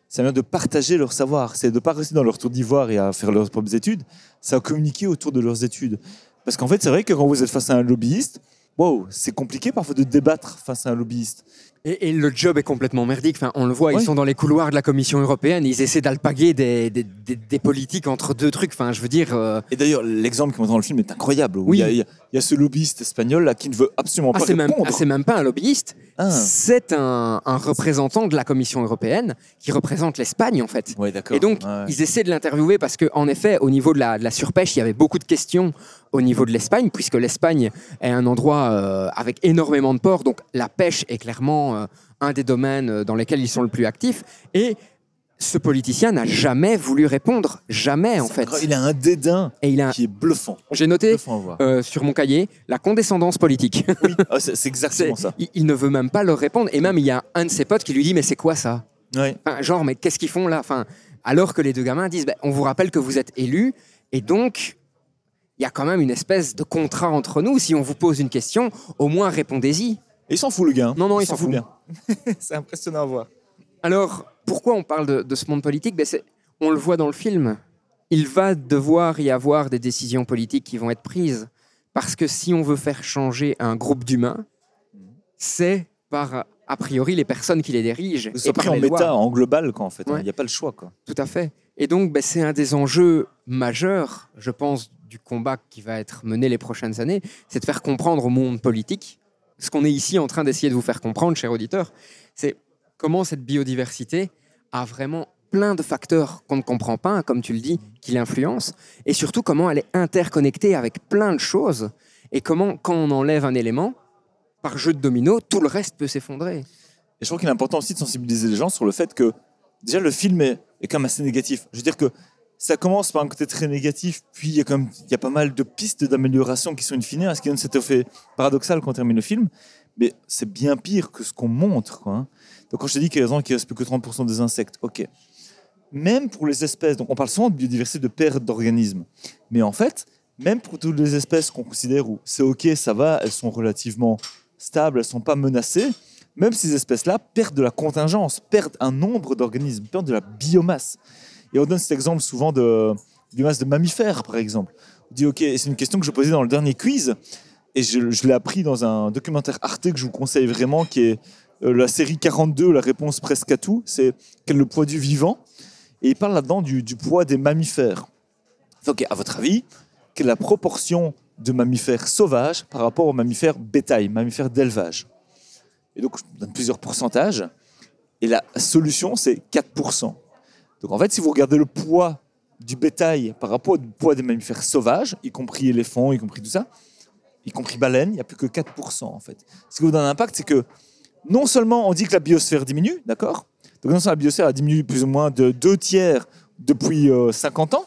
Ça vient de partager leur savoir, c'est de ne pas rester dans leur tour d'ivoire et à faire leurs propres études, c'est à communiquer autour de leurs études. Parce qu'en fait, c'est vrai que quand vous êtes face à un lobbyiste, wow, c'est compliqué parfois de débattre face à un lobbyiste. Et, et le job est complètement merdique. Enfin, on le voit, Oui. ils sont dans les couloirs de la Commission européenne, ils essaient d'alpaguer des, des, des- des politiques entre deux trucs. Enfin, je veux dire, euh, Et d'ailleurs, l'exemple qui montre dans le film est incroyable. où Oui. Il, y a, il y a- ce lobbyiste espagnol là qui ne veut absolument ah, pas même, répondre. ah, c'est même pas un lobbyiste, Ah. c'est un, un représentant de la Commission européenne qui représente l'Espagne en fait. Ouais. Et donc, ouais. ils essaient de l'interviewer parce qu'en effet, au niveau de la, de la surpêche, il y avait beaucoup de questions au niveau de l'Espagne, puisque l'Espagne est un endroit euh, avec énormément de ports. Donc, la pêche est clairement euh, un des domaines euh, dans lesquels ils sont le plus actifs. Et ce politicien n'a jamais voulu répondre. Jamais, en fait. Il a un dédain Et il a. qui est bluffant. J'ai noté Bluffant euh, sur mon cahier la condescendance politique. Oui, ah, c'est exactement ça. il, il ne veut même pas leur répondre. Et même, il y a un de ses potes qui lui dit Mais c'est quoi ça? Enfin, genre, mais qu'est-ce qu'ils font là? Enfin, Alors que les deux gamins disent, Ben, on vous rappelle que vous êtes élus, et donc, il y a quand même une espèce de contrat entre nous. Si on vous pose une question, au moins répondez-y. Et il s'en fout le gars. hein. Non, non, il s'en fout. bien. c'est impressionnant à voir. Alors, pourquoi on parle de, de ce monde politique? Ben, c'est- On le voit dans le film. Il va devoir y avoir des décisions politiques qui vont être prises. Parce que si on veut faire changer un groupe d'humains, c'est par, a priori, les personnes qui les dirigent. Que ce et soit par pris en lois. méta, en global, quoi, en fait. hein. Il Ouais. n'y a pas le choix, quoi. Tout à fait. Et donc, ben, c'est un des enjeux majeurs, je pense, du combat qui va être mené les prochaines années, c'est de faire comprendre au monde politique ce qu'on est ici en train d'essayer de vous faire comprendre, chers auditeurs, c'est comment cette biodiversité a vraiment plein de facteurs qu'on ne comprend pas, hein, comme tu le dis, qui l'influencent, et surtout comment elle est interconnectée avec plein de choses, et comment, quand on enlève un élément, par jeu de domino, tout le reste peut s'effondrer. Et je trouve qu'il est important aussi de sensibiliser les gens sur le fait que, déjà, le film est, quand même assez négatif. Je veux dire que ça commence par un côté très négatif, puis il y a, quand même, il y a pas mal de pistes d'amélioration qui sont in fine, ce qui donne cet effet paradoxal quand on termine le film. Mais c'est bien pire que ce qu'on montre. Quoi, hein. Donc quand je te dis qu'il y a des gens qui plus que 30% des insectes, ok. Même pour les espèces, donc on parle souvent de biodiversité, de perte d'organismes. Mais en fait, même pour toutes les espèces qu'on considère où c'est ok, ça va, elles sont relativement stables, elles sont pas menacées, même ces espèces-là perdent de la contingence, perdent un nombre d'organismes, perdent de la biomasse. Et on donne cet exemple souvent de biomasse de mammifères, par exemple. On dit, OK, c'est une question que je posais dans le dernier quiz, et je, l'ai appris dans un documentaire Arte que je vous conseille vraiment, qui est la série 42, la réponse presque à tout, c'est quel est le poids du vivant Et il parle là-dedans du, poids des mammifères. Donc, à votre avis, quelle est la proportion de mammifères sauvages par rapport aux mammifères bétail, mammifères d'élevage? Et donc, je donne plusieurs pourcentages. Et la solution, c'est 4%. Donc, en fait, si vous regardez le poids du bétail par rapport au poids des mammifères sauvages, y compris éléphants, y compris tout ça, y compris baleines, il n'y a plus que 4%, en fait. Ce qui vous donne un impact, c'est que non seulement on dit que la biosphère diminue, d'accord Donc, non seulement la biosphère a diminué plus ou moins de deux tiers depuis euh, 50 ans,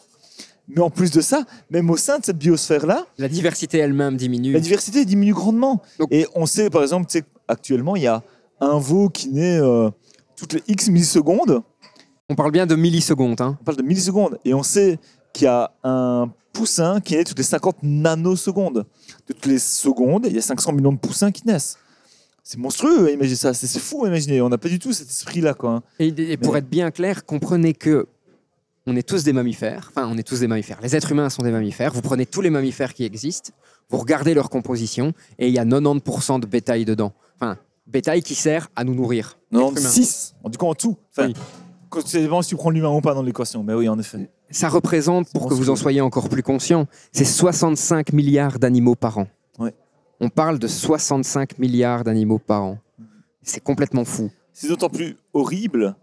mais en plus de ça, même au sein de cette biosphère-là, La diversité elle-même diminue. la diversité diminue grandement. Donc- et on sait, par exemple, actuellement, il y a un veau qui naît euh, toutes les X millisecondes. On parle bien de millisecondes. Hein. On parle de millisecondes. Et on sait qu'il y a un poussin qui naît toutes les 50 nanosecondes. Toutes les secondes, il y a 500 millions de poussins qui naissent. C'est monstrueux, imaginez ça. C'est fou, à imaginer. On n'a pas du tout cet esprit-là, quoi. hein. Et, et pour Mais- être bien clair, comprenez que on est tous des mammifères. Enfin, on est tous des mammifères. Les êtres humains sont des mammifères. Vous prenez tous les mammifères qui existent, vous regardez leur composition, et il y a 90% de bétail dedans. Enfin, bétail qui sert à nous nourrir. Non, Être humain. 6, du coup en tout. Enfin, Oui. vraiment si tu prends l'humain ou pas dans l'équation. Mais oui, en effet. Ça représente, pour que vous en soyez encore plus conscient, c'est 65 milliards d'animaux par an. On parle de 65 milliards d'animaux par an. C'est complètement fou. C'est d'autant plus horrible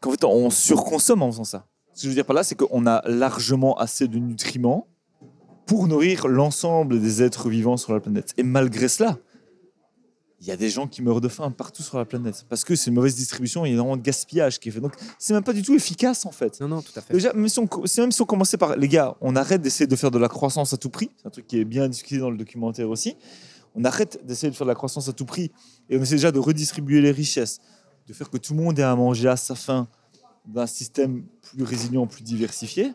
qu'en fait, on surconsomme en faisant ça. Ce que je veux dire par là, c'est qu'on a largement assez de nutriments pour nourrir l'ensemble des êtres vivants sur la planète. Et malgré cela, il y a des gens qui meurent de faim partout sur la planète parce que c'est une mauvaise distribution et il y a énormément de gaspillage qui est fait. Donc, c'est même pas du tout efficace en fait. Non, non, tout à fait. Déjà, même si, on, c'est même si on commençait par les gars, on arrête d'essayer de faire de la croissance à tout prix. C'est un truc qui est bien discuté dans le documentaire aussi. On arrête d'essayer de faire de la croissance à tout prix et on essaie déjà de redistribuer les richesses, de faire que tout le monde ait à manger à sa faim d'un système plus résilient, plus diversifié.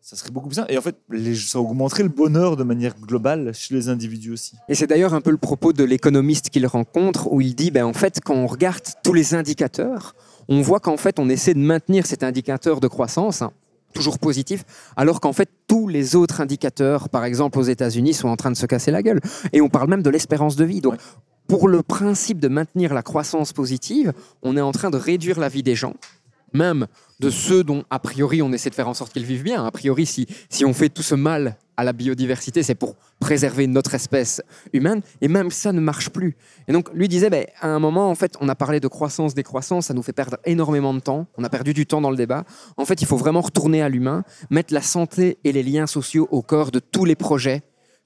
Ça serait beaucoup plus simple. Et en fait, ça augmenterait le bonheur de manière globale chez les individus aussi. Et c'est d'ailleurs un peu le propos de l'économiste qu'il rencontre, où il dit, ben, en fait, quand on regarde tous les indicateurs, on voit qu'en fait, on essaie de maintenir cet indicateur de croissance, hein, toujours positif, alors qu'en fait, tous les autres indicateurs, par exemple aux États-Unis, sont en train de se casser la gueule. Et on parle même de l'espérance de vie. Donc, pour le principe de maintenir la croissance positive, on est en train de réduire la vie des gens, même de ceux dont, a priori, on essaie de faire en sorte qu'ils vivent bien. A priori, si, si on fait tout ce mal à la biodiversité, c'est pour préserver notre espèce humaine, et même ça ne marche plus. Et donc, lui disait, ben, à un moment, en fait, on a parlé de croissance, décroissance, ça nous fait perdre énormément de temps, on a perdu du temps dans le débat. En fait, il faut vraiment retourner à l'humain, mettre la santé et les liens sociaux au corps de tous les projets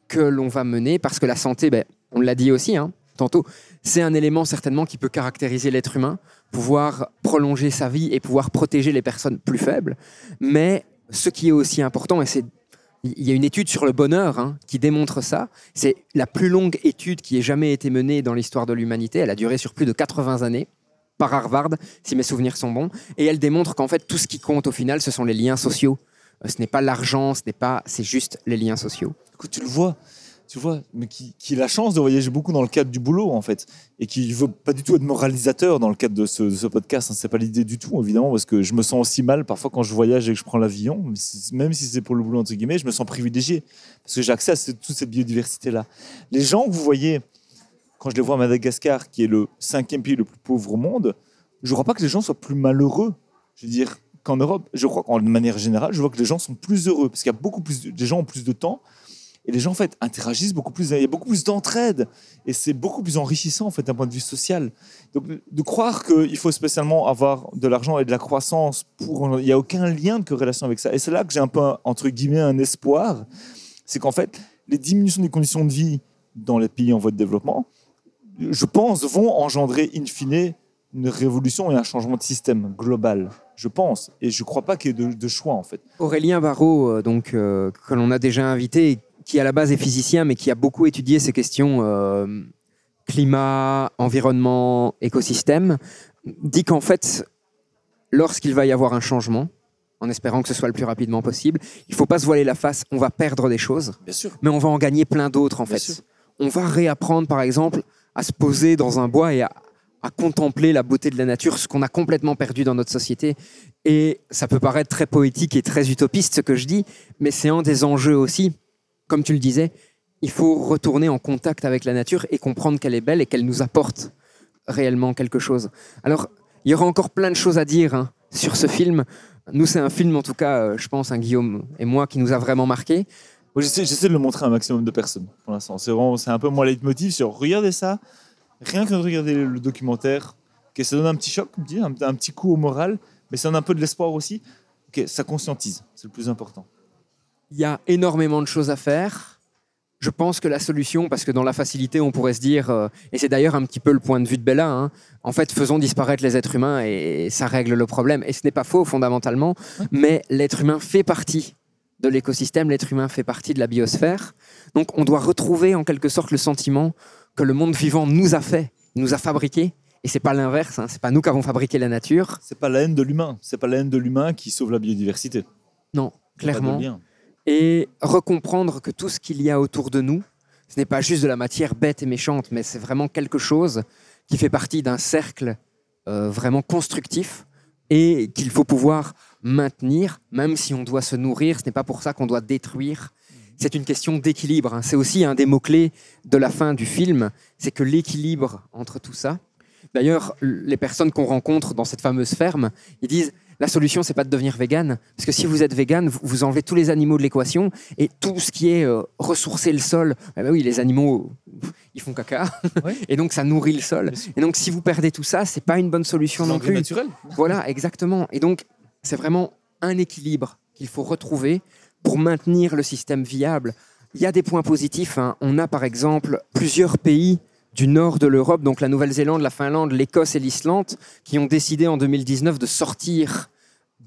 que l'on va mener, parce que la santé, ben, on l'a dit aussi, hein, tantôt, c'est un élément certainement qui peut caractériser l'être humain, pouvoir prolonger sa vie et pouvoir protéger les personnes plus faibles. Mais ce qui est aussi important, et c'est il y a une étude sur le bonheur hein, qui démontre ça. C'est la plus longue étude qui ait jamais été menée dans l'histoire de l'humanité. Elle a duré sur plus de 80 années par Harvard, si mes souvenirs sont bons. Et elle démontre qu'en fait, tout ce qui compte au final, ce sont les liens sociaux. Euh, Ce n'est pas l'argent, ce n'est pas, c'est juste les liens sociaux. Écoute, tu le vois, tu vois, mais qui, a la chance de voyager beaucoup dans le cadre du boulot, en fait, et qui veut pas du tout être moralisateur dans le cadre de ce, de ce podcast. hein. C'est pas l'idée du tout, évidemment, parce que je me sens aussi mal parfois quand je voyage et que je prends l'avion, même si- c'est pour le boulot entre guillemets, je me sens privilégié parce que j'ai accès à toute cette biodiversité-là. Les gens que vous voyez quand je les vois à Madagascar, qui est le cinquième pays le plus pauvre au monde, je crois pas que les gens soient plus malheureux. Je veux dire qu'en Europe, je crois qu'en manière générale, je vois que les gens sont plus heureux parce qu'il y a beaucoup plus, de, les gens ont plus de temps et les gens en fait interagissent beaucoup plus. Il y a beaucoup plus d'entraide et c'est beaucoup plus enrichissant en fait d'un point de vue social. Donc de croire qu'il faut spécialement avoir de l'argent et de la croissance pour, il n'y a aucun lien de corrélation avec ça. Et c'est là que j'ai un peu entre guillemets un espoir, c'est qu'en fait les diminutions des conditions de vie dans les pays en voie de développement, je pense, vont engendrer in fine une révolution et un changement de système global. Je pense. Et je ne crois pas qu'il y ait de, choix, en fait. Aurélien Barraud, euh, donc, euh, que l'on a déjà invité, qui à la base est physicien, mais qui a beaucoup étudié ces questions euh, climat, environnement, écosystème, dit qu'en fait, lorsqu'il va y avoir un changement, en espérant que ce soit le plus rapidement possible, il ne faut pas se voiler la face, on va perdre des choses, Bien sûr. mais on va en gagner plein d'autres en Bien fait. sûr. On va réapprendre par exemple à se poser dans un bois et à, à contempler la beauté de la nature, ce qu'on a complètement perdu dans notre société. Et ça peut paraître très poétique et très utopiste ce que je dis, mais c'est un des enjeux aussi. Comme tu le disais, il faut retourner en contact avec la nature et comprendre qu'elle est belle et qu'elle nous apporte réellement quelque chose. Alors, il y aura encore plein de choses à dire hein, sur ce film. Nous, c'est un film, en tout cas, euh, je pense, un Guillaume et moi, qui nous a vraiment marqué. Moi, J'essaie, de le montrer à un maximum de personnes pour l'instant. C'est un peu mon leitmotiv sur regardez ça, rien que de regarder le documentaire. Ok, ça donne un petit choc, un, petit coup au moral, mais ça donne un peu de l'espoir aussi. Ok, ça conscientise, c'est le plus important. Il y a énormément de choses à faire. Je pense que la solution, parce que dans la facilité, on pourrait se dire, euh, et c'est d'ailleurs un petit peu le point de vue de Bella, hein, en fait, faisons disparaître les êtres humains et ça règle le problème. Et ce n'est pas faux fondamentalement, mais l'être humain fait partie de l'écosystème, l'être humain fait partie de la biosphère. Donc on doit retrouver en quelque sorte le sentiment que le monde vivant nous a fait, nous a fabriqué, et c'est pas l'inverse, hein, c'est pas nous qui avons fabriqué la nature. C'est pas la haine de l'humain, c'est pas la haine de l'humain qui sauve la biodiversité. Non, clairement. Et recomprendre que tout ce qu'il y a autour de nous, ce n'est pas juste de la matière bête et méchante, mais c'est vraiment quelque chose qui fait partie d'un cercle euh, vraiment constructif et qu'il faut pouvoir maintenir, même si on doit se nourrir. Ce n'est pas pour ça qu'on doit détruire. C'est une question d'équilibre. hein. C'est aussi un des mots-clés de la fin du film, c'est que l'équilibre entre tout ça. D'ailleurs, les personnes qu'on rencontre dans cette fameuse ferme, ils disent la solution, c'est pas de devenir vegan, parce que si vous êtes vegan, vous, vous enlevez tous les animaux de l'équation et tout ce qui est euh, ressourcer le sol. eh ben oui, les animaux, ils font caca. Ouais. Et donc, ça nourrit le sol. Et donc, si vous perdez tout ça, c'est pas une bonne solution non plus. naturel. Voilà, exactement. Et donc, c'est vraiment un équilibre qu'il faut retrouver pour maintenir le système viable. Il y a des points positifs. hein. On a par exemple plusieurs pays du nord de l'Europe, donc la Nouvelle-Zélande, la Finlande, l'Écosse et l'Islande, qui ont décidé en 2019 de sortir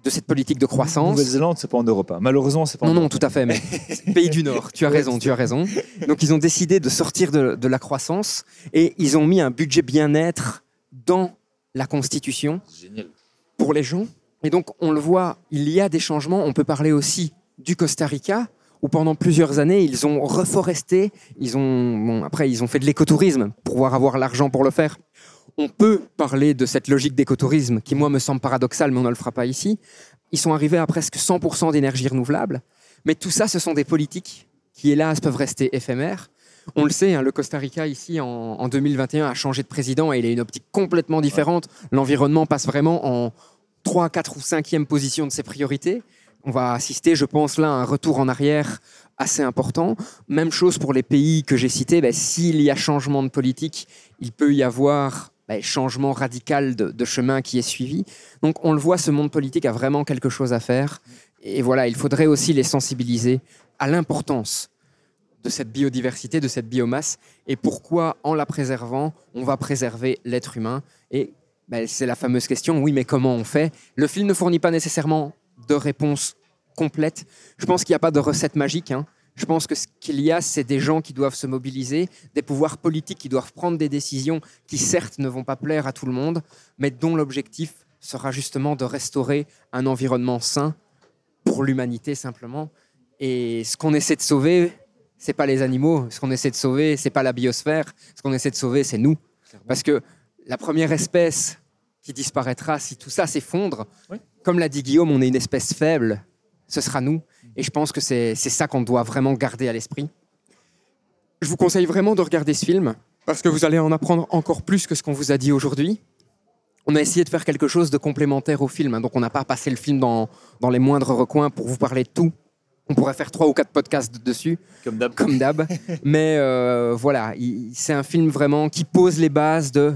de cette politique de croissance. Nouvelle-Zélande, c'est pas en Europe. hein. Malheureusement, c'est pas en Non, non, Europe. tout à fait, mais pays du Nord, tu as raison, tu as raison. Donc ils ont décidé de sortir de, de la croissance et ils ont mis un budget bien-être dans la Constitution Génial. pour les gens. Et donc on le voit, il y a des changements. On peut parler aussi du Costa Rica, où pendant plusieurs années, ils ont reforesté, ils ont, après ils ont fait de l'écotourisme pour pouvoir avoir l'argent pour le faire. On peut parler de cette logique d'écotourisme qui, moi, me semble paradoxale, mais on ne le fera pas ici. Ils sont arrivés à presque 100% d'énergie renouvelable. Mais tout ça, ce sont des politiques qui, hélas, peuvent rester éphémères. On le sait, hein, le Costa Rica, ici, en, en 2021, a changé de président et il a une optique complètement différente. L'environnement passe vraiment en 3, 4 ou 5e position de ses priorités. On va assister, je pense, là, à un retour en arrière assez important. Même chose pour les pays que j'ai cités. Ben, S'il y a changement de politique, il peut y avoir ben, changement radical de, chemin qui est suivi. Donc on le voit, ce monde politique a vraiment quelque chose à faire. Et voilà, il faudrait aussi les sensibiliser à l'importance de cette biodiversité, de cette biomasse, et pourquoi, en la préservant, on va préserver l'être humain. Et ben, c'est la fameuse question, oui, mais comment on fait? Le film ne fournit pas nécessairement de réponse complète. Je pense qu'il n'y a pas de recette magique. hein. Je pense que ce qu'il y a, c'est des gens qui doivent se mobiliser, des pouvoirs politiques qui doivent prendre des décisions qui, certes, ne vont pas plaire à tout le monde, mais dont l'objectif sera justement de restaurer un environnement sain pour l'humanité simplement. Et ce qu'on essaie de sauver, c'est pas les animaux. Ce qu'on essaie de sauver, c'est pas la biosphère. Ce qu'on essaie de sauver, c'est nous. Parce que la première espèce qui disparaîtra si tout ça s'effondre, Oui. Comme l'a dit Guillaume, on est une espèce faible. Ce sera nous. Et je pense que c'est ça qu'on doit vraiment garder à l'esprit. Je vous conseille vraiment de regarder ce film parce que vous allez en apprendre encore plus que ce qu'on vous a dit aujourd'hui. On a essayé de faire quelque chose de complémentaire au film, hein, donc on n'a pas passé le film dans, dans les moindres recoins pour vous parler de tout. On pourrait faire trois ou quatre podcasts dessus, Comme d'hab. comme d'hab. Mais euh, voilà, il- c'est un film vraiment qui pose les bases de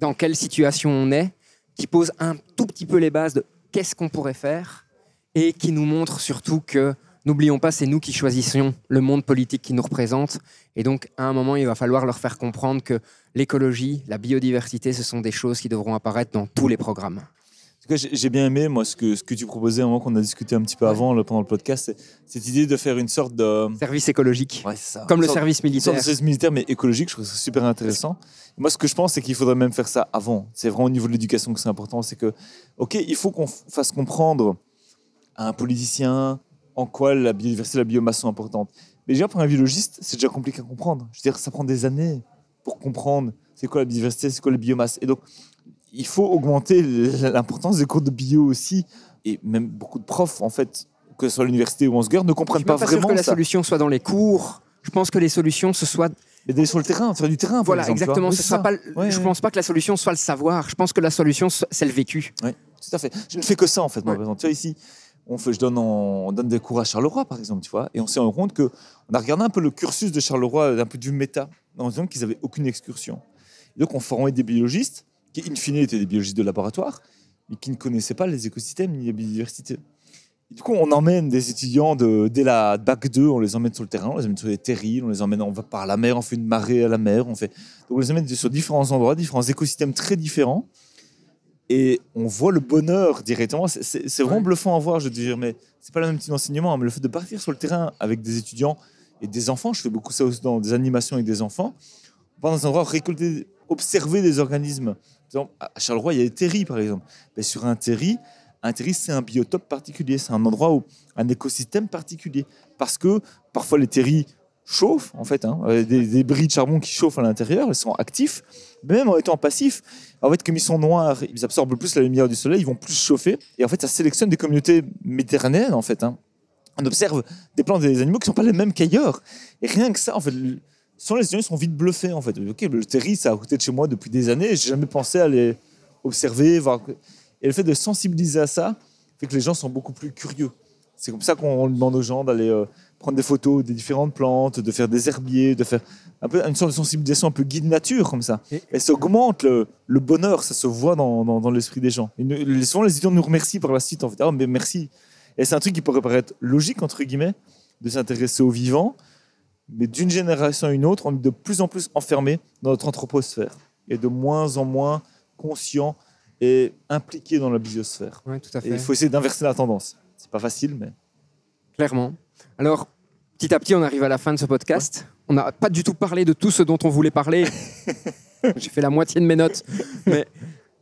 dans quelle situation on est, qui pose un tout petit peu les bases de qu'est-ce qu'on pourrait faire et qui nous montre surtout que, n'oublions pas, c'est nous qui choisissons le monde politique qui nous représente. Et donc, à un moment, il va falloir leur faire comprendre que l'écologie, la biodiversité, ce sont des choses qui devront apparaître dans tous les programmes. Tout cas, j'ai bien aimé, moi, ce que, ce que tu proposais, un moment qu'on a discuté un petit peu avant, là, pendant le podcast, c'est cette idée de faire une sorte de. Service écologique, Ouais, c'est ça. comme Une le sorte- service Une sorte militaire. de service militaire, mais écologique, je trouve ça super intéressant. Moi, ce que je pense, c'est qu'il faudrait même faire ça avant. C'est vraiment au niveau de l'éducation que c'est important. C'est que, OK, il faut qu'on fasse comprendre à un politicien en quoi la biodiversité et la biomasse sont importantes. Mais déjà, pour un biologiste, c'est déjà compliqué à comprendre. Je veux dire, ça prend des années pour comprendre c'est quoi la biodiversité, c'est quoi la biomasse. Et donc, il faut augmenter l'importance des cours de bio aussi. Et même beaucoup de profs, en fait, que ce soit à l'université ou en secondaire, ne Je comprennent suis pas pas sûr vraiment que la ça. solution soit dans les cours. Je pense que les solutions, ce soit Mais d'aller sur le terrain, faire du terrain. par Voilà, exemple, vois. exactement. Oui, Ce sera pas, le- Ouais, je ouais. pense pas que la solution soit le savoir. Je pense que la solution, c'est le vécu. Tout à fait. Je ne fais que ça en fait. Moi, Ouais. par exemple. Tu vois, ici, on, fait, je donne, en- on donne des cours à Charleroi, par exemple, tu vois, et on s'est rendu compte que on a regardé un peu le cursus de Charleroi d'un peu du méta, en disant qu'ils avaient aucune excursion. Et donc, on formait des biologistes qui, in fine, étaient des biologistes de laboratoire, mais qui ne connaissaient pas les écosystèmes ni la biodiversité. Et du coup, on emmène des étudiants de, dès la bac 2, on les emmène sur le terrain, on les emmène sur des terrils, on les emmène, on va par la mer, on fait une marée à la mer, on fait, donc on les emmène sur différents endroits, différents écosystèmes très différents et on voit le bonheur directement. C'est- vraiment Ouais. bluffant à voir, je veux dire, mais c'est pas le même type d'enseignement. hein, Mais le fait de partir sur le terrain avec des étudiants et des enfants, je fais beaucoup ça aussi dans des animations avec des enfants, on part dans un endroit récolter, observer des organismes. Exemple, à Charleroi, il y a des terris, par exemple. Mais sur un terri, un terri, c'est un biotope particulier, c'est un endroit où un écosystème particulier. Parce que parfois les terris chauffent, en fait, hein, euh, des, des bris de charbon qui chauffent à l'intérieur, ils sont actifs, même en étant passifs. En fait, comme ils sont noirs, ils absorbent plus la lumière du soleil, ils vont plus chauffer. Et en fait, ça sélectionne des communautés méditerranéennes, en fait. hein. On observe des plantes et des animaux qui ne sont pas les mêmes qu'ailleurs. Et rien que ça, en fait, sans les étudiants, ils sont vite bluffés, en fait. Ok, le terri, ça à côté de chez moi depuis des années, j'ai jamais pensé à les observer, voir. Et le fait de sensibiliser à ça fait que les gens sont beaucoup plus curieux. C'est comme ça qu'on demande aux gens d'aller euh, prendre des photos des différentes plantes, de faire des herbiers, de faire un peu une sorte de sensibilisation un peu guide nature comme ça. Et- Et ça augmente le, le bonheur, ça se voit dans, dans, dans l'esprit des gens. Et nous- souvent, les étudiants nous remercient par la suite en fait. Ah, mais merci. Et c'est un truc qui pourrait paraître logique, entre guillemets, de s'intéresser aux vivants, mais d'une génération à une autre, on est de plus en plus enfermé dans notre anthroposphère et de moins en moins conscient et impliqué dans la biosphère. Ouais, tout à Et fait. il faut essayer d'inverser la tendance. C'est pas facile, mais Clairement. Alors, petit à petit, on arrive à la fin de ce podcast. On n'a pas du tout parlé de tout ce dont on voulait parler. J'ai fait la moitié de mes notes, mais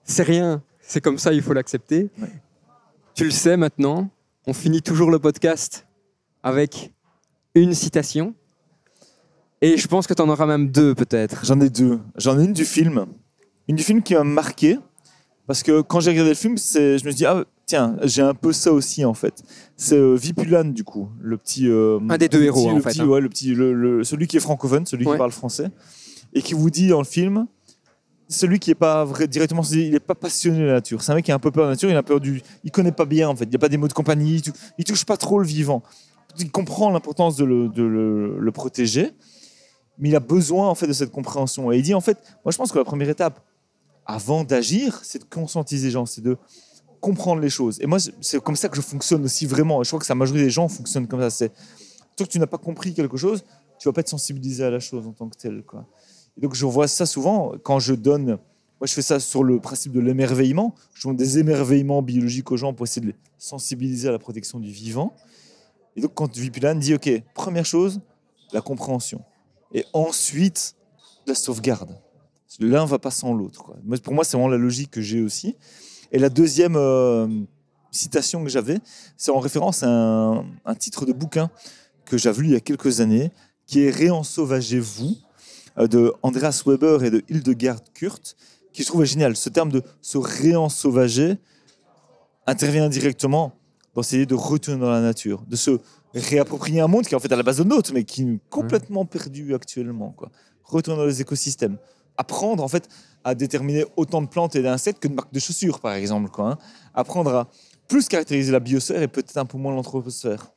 c'est rien. C'est comme ça, il faut l'accepter. Ouais. Tu le sais maintenant, on finit toujours le podcast avec une citation. Et je pense que tu en auras même deux, peut-être. J'en ai deux. J'en ai une du film. Une du film qui m'a marqué. Parce que quand j'ai regardé le film, je me suis dit, ah, tiens, j'ai un peu ça aussi, en fait. C'est euh, Vipulan, du coup. Le petit. euh, Un des deux héros, en fait, petit- hein. ouais, le petit, le- le- celui qui est francophone, celui Ouais. qui parle français. Et qui vous dit dans le film, celui qui est pas vrai, directement, il n'est pas passionné de la nature. C'est un mec qui a un peu peur de la nature, il a peur du. Il connaît pas bien, en fait. Il n'y a pas des mots de compagnie, il tou- il touche pas trop le vivant. Il comprend l'importance de, le, de le- le protéger mais il a besoin en fait de cette compréhension. Et il dit en fait, moi je pense que la première étape, avant d'agir, c'est de conscientiser les gens, c'est de comprendre les choses. Et moi, c'est comme ça que je fonctionne aussi vraiment. Je crois que la majorité des gens fonctionnent comme ça. C'est tant que tu n'as pas compris quelque chose, tu vas pas être sensibilisé à la chose en tant que tel. Quoi. Et donc je vois ça souvent quand je donne. Moi, je fais ça sur le principe de l'émerveillement. Je donne des émerveillements biologiques aux gens pour essayer de les sensibiliser à la protection du vivant. Et donc, quand Vipulan dit, OK, première chose, la compréhension et ensuite la sauvegarde. L'un va pas sans l'autre. Pour moi, c'est vraiment la logique que j'ai aussi. Et la deuxième euh, citation que j'avais, c'est en référence à un, titre de bouquin que j'avais lu il y a quelques années, qui est Réensauvagez-vous euh, de Andreas Weber et de Hildegard Kurt, qui je trouvais génial. Ce terme de se réensauvager intervient directement dans cette idée de retourner dans la nature, de se réapproprier un monde qui est en fait à la base de nôtre, mais qui est complètement perdu actuellement. Quoi. Retourner dans les écosystèmes. Apprendre en fait à déterminer autant de plantes et d'insectes que de marques de chaussures, par exemple. Quoi, hein. Apprendre à plus caractériser la biosphère et peut-être un peu moins l'anthroposphère.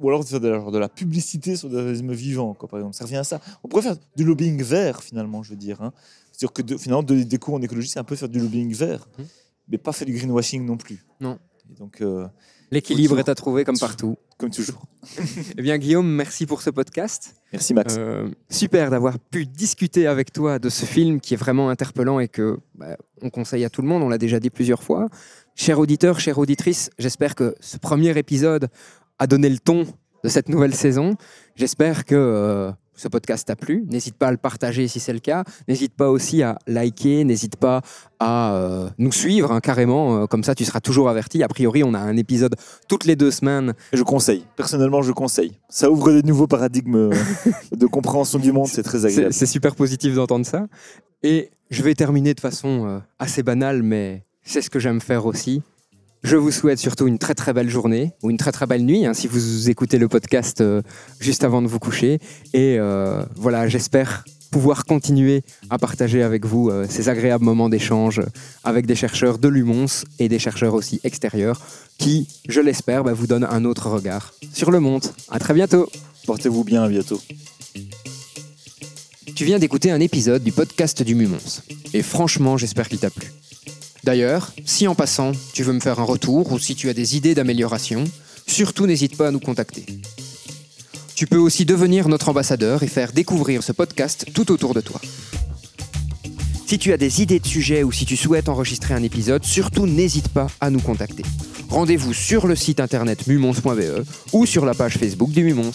Ou alors de faire de la, publicité sur des organismes vivants, quoi, par exemple. Ça revient à ça. On pourrait faire du lobbying vert, finalement, je veux dire. hein. C'est-à-dire que de- finalement, donner des cours en écologie, c'est un peu faire du lobbying vert, Mhm. mais pas faire du greenwashing non plus. Non. Et donc, euh, L'équilibre est à trouver comme partout. comme toujours. Eh bien, Guillaume, merci pour ce podcast. Merci Max. Euh, super d'avoir pu discuter avec toi de ce film qui est vraiment interpellant et que bah, on conseille à tout le monde. On l'a déjà dit plusieurs fois. Chers auditeurs, chères auditrices, j'espère que ce premier épisode a donné le ton de cette nouvelle saison. J'espère que euh, ce podcast t'a plu. N'hésite pas à le partager si c'est le cas. N'hésite pas aussi à liker. N'hésite pas à euh, nous suivre hein, carrément. Euh, comme ça, tu seras toujours averti. A priori, on a un épisode toutes les deux semaines. Je conseille. Personnellement, je conseille. Ça ouvre des nouveaux paradigmes euh, de compréhension du monde. C'est très agréable. c'est super positif d'entendre ça. Et je vais terminer de façon euh, assez banale, mais c'est ce que j'aime faire aussi. Je vous souhaite surtout une très très belle journée ou une très très belle nuit hein, si vous écoutez le podcast euh, juste avant de vous coucher. Et euh, voilà, j'espère pouvoir continuer à partager avec vous euh, ces agréables moments d'échange avec des chercheurs de l'UMONS et des chercheurs aussi extérieurs qui, je l'espère, bah, vous donnent un autre regard sur le monde. À très bientôt. Portez-vous bien. À bientôt. Tu viens d'écouter un épisode du podcast du Mumons. Et franchement, j'espère qu'il t'a plu. D'ailleurs, si en passant, tu veux me faire un retour ou si tu as des idées d'amélioration, surtout n'hésite pas à nous contacter. Tu peux aussi devenir notre ambassadeur et faire découvrir ce podcast tout autour de toi. Si tu as des idées de sujets ou si tu souhaites enregistrer un épisode, surtout n'hésite pas à nous contacter. Rendez-vous sur le site internet mumons.be ou sur la page Facebook du Mumons.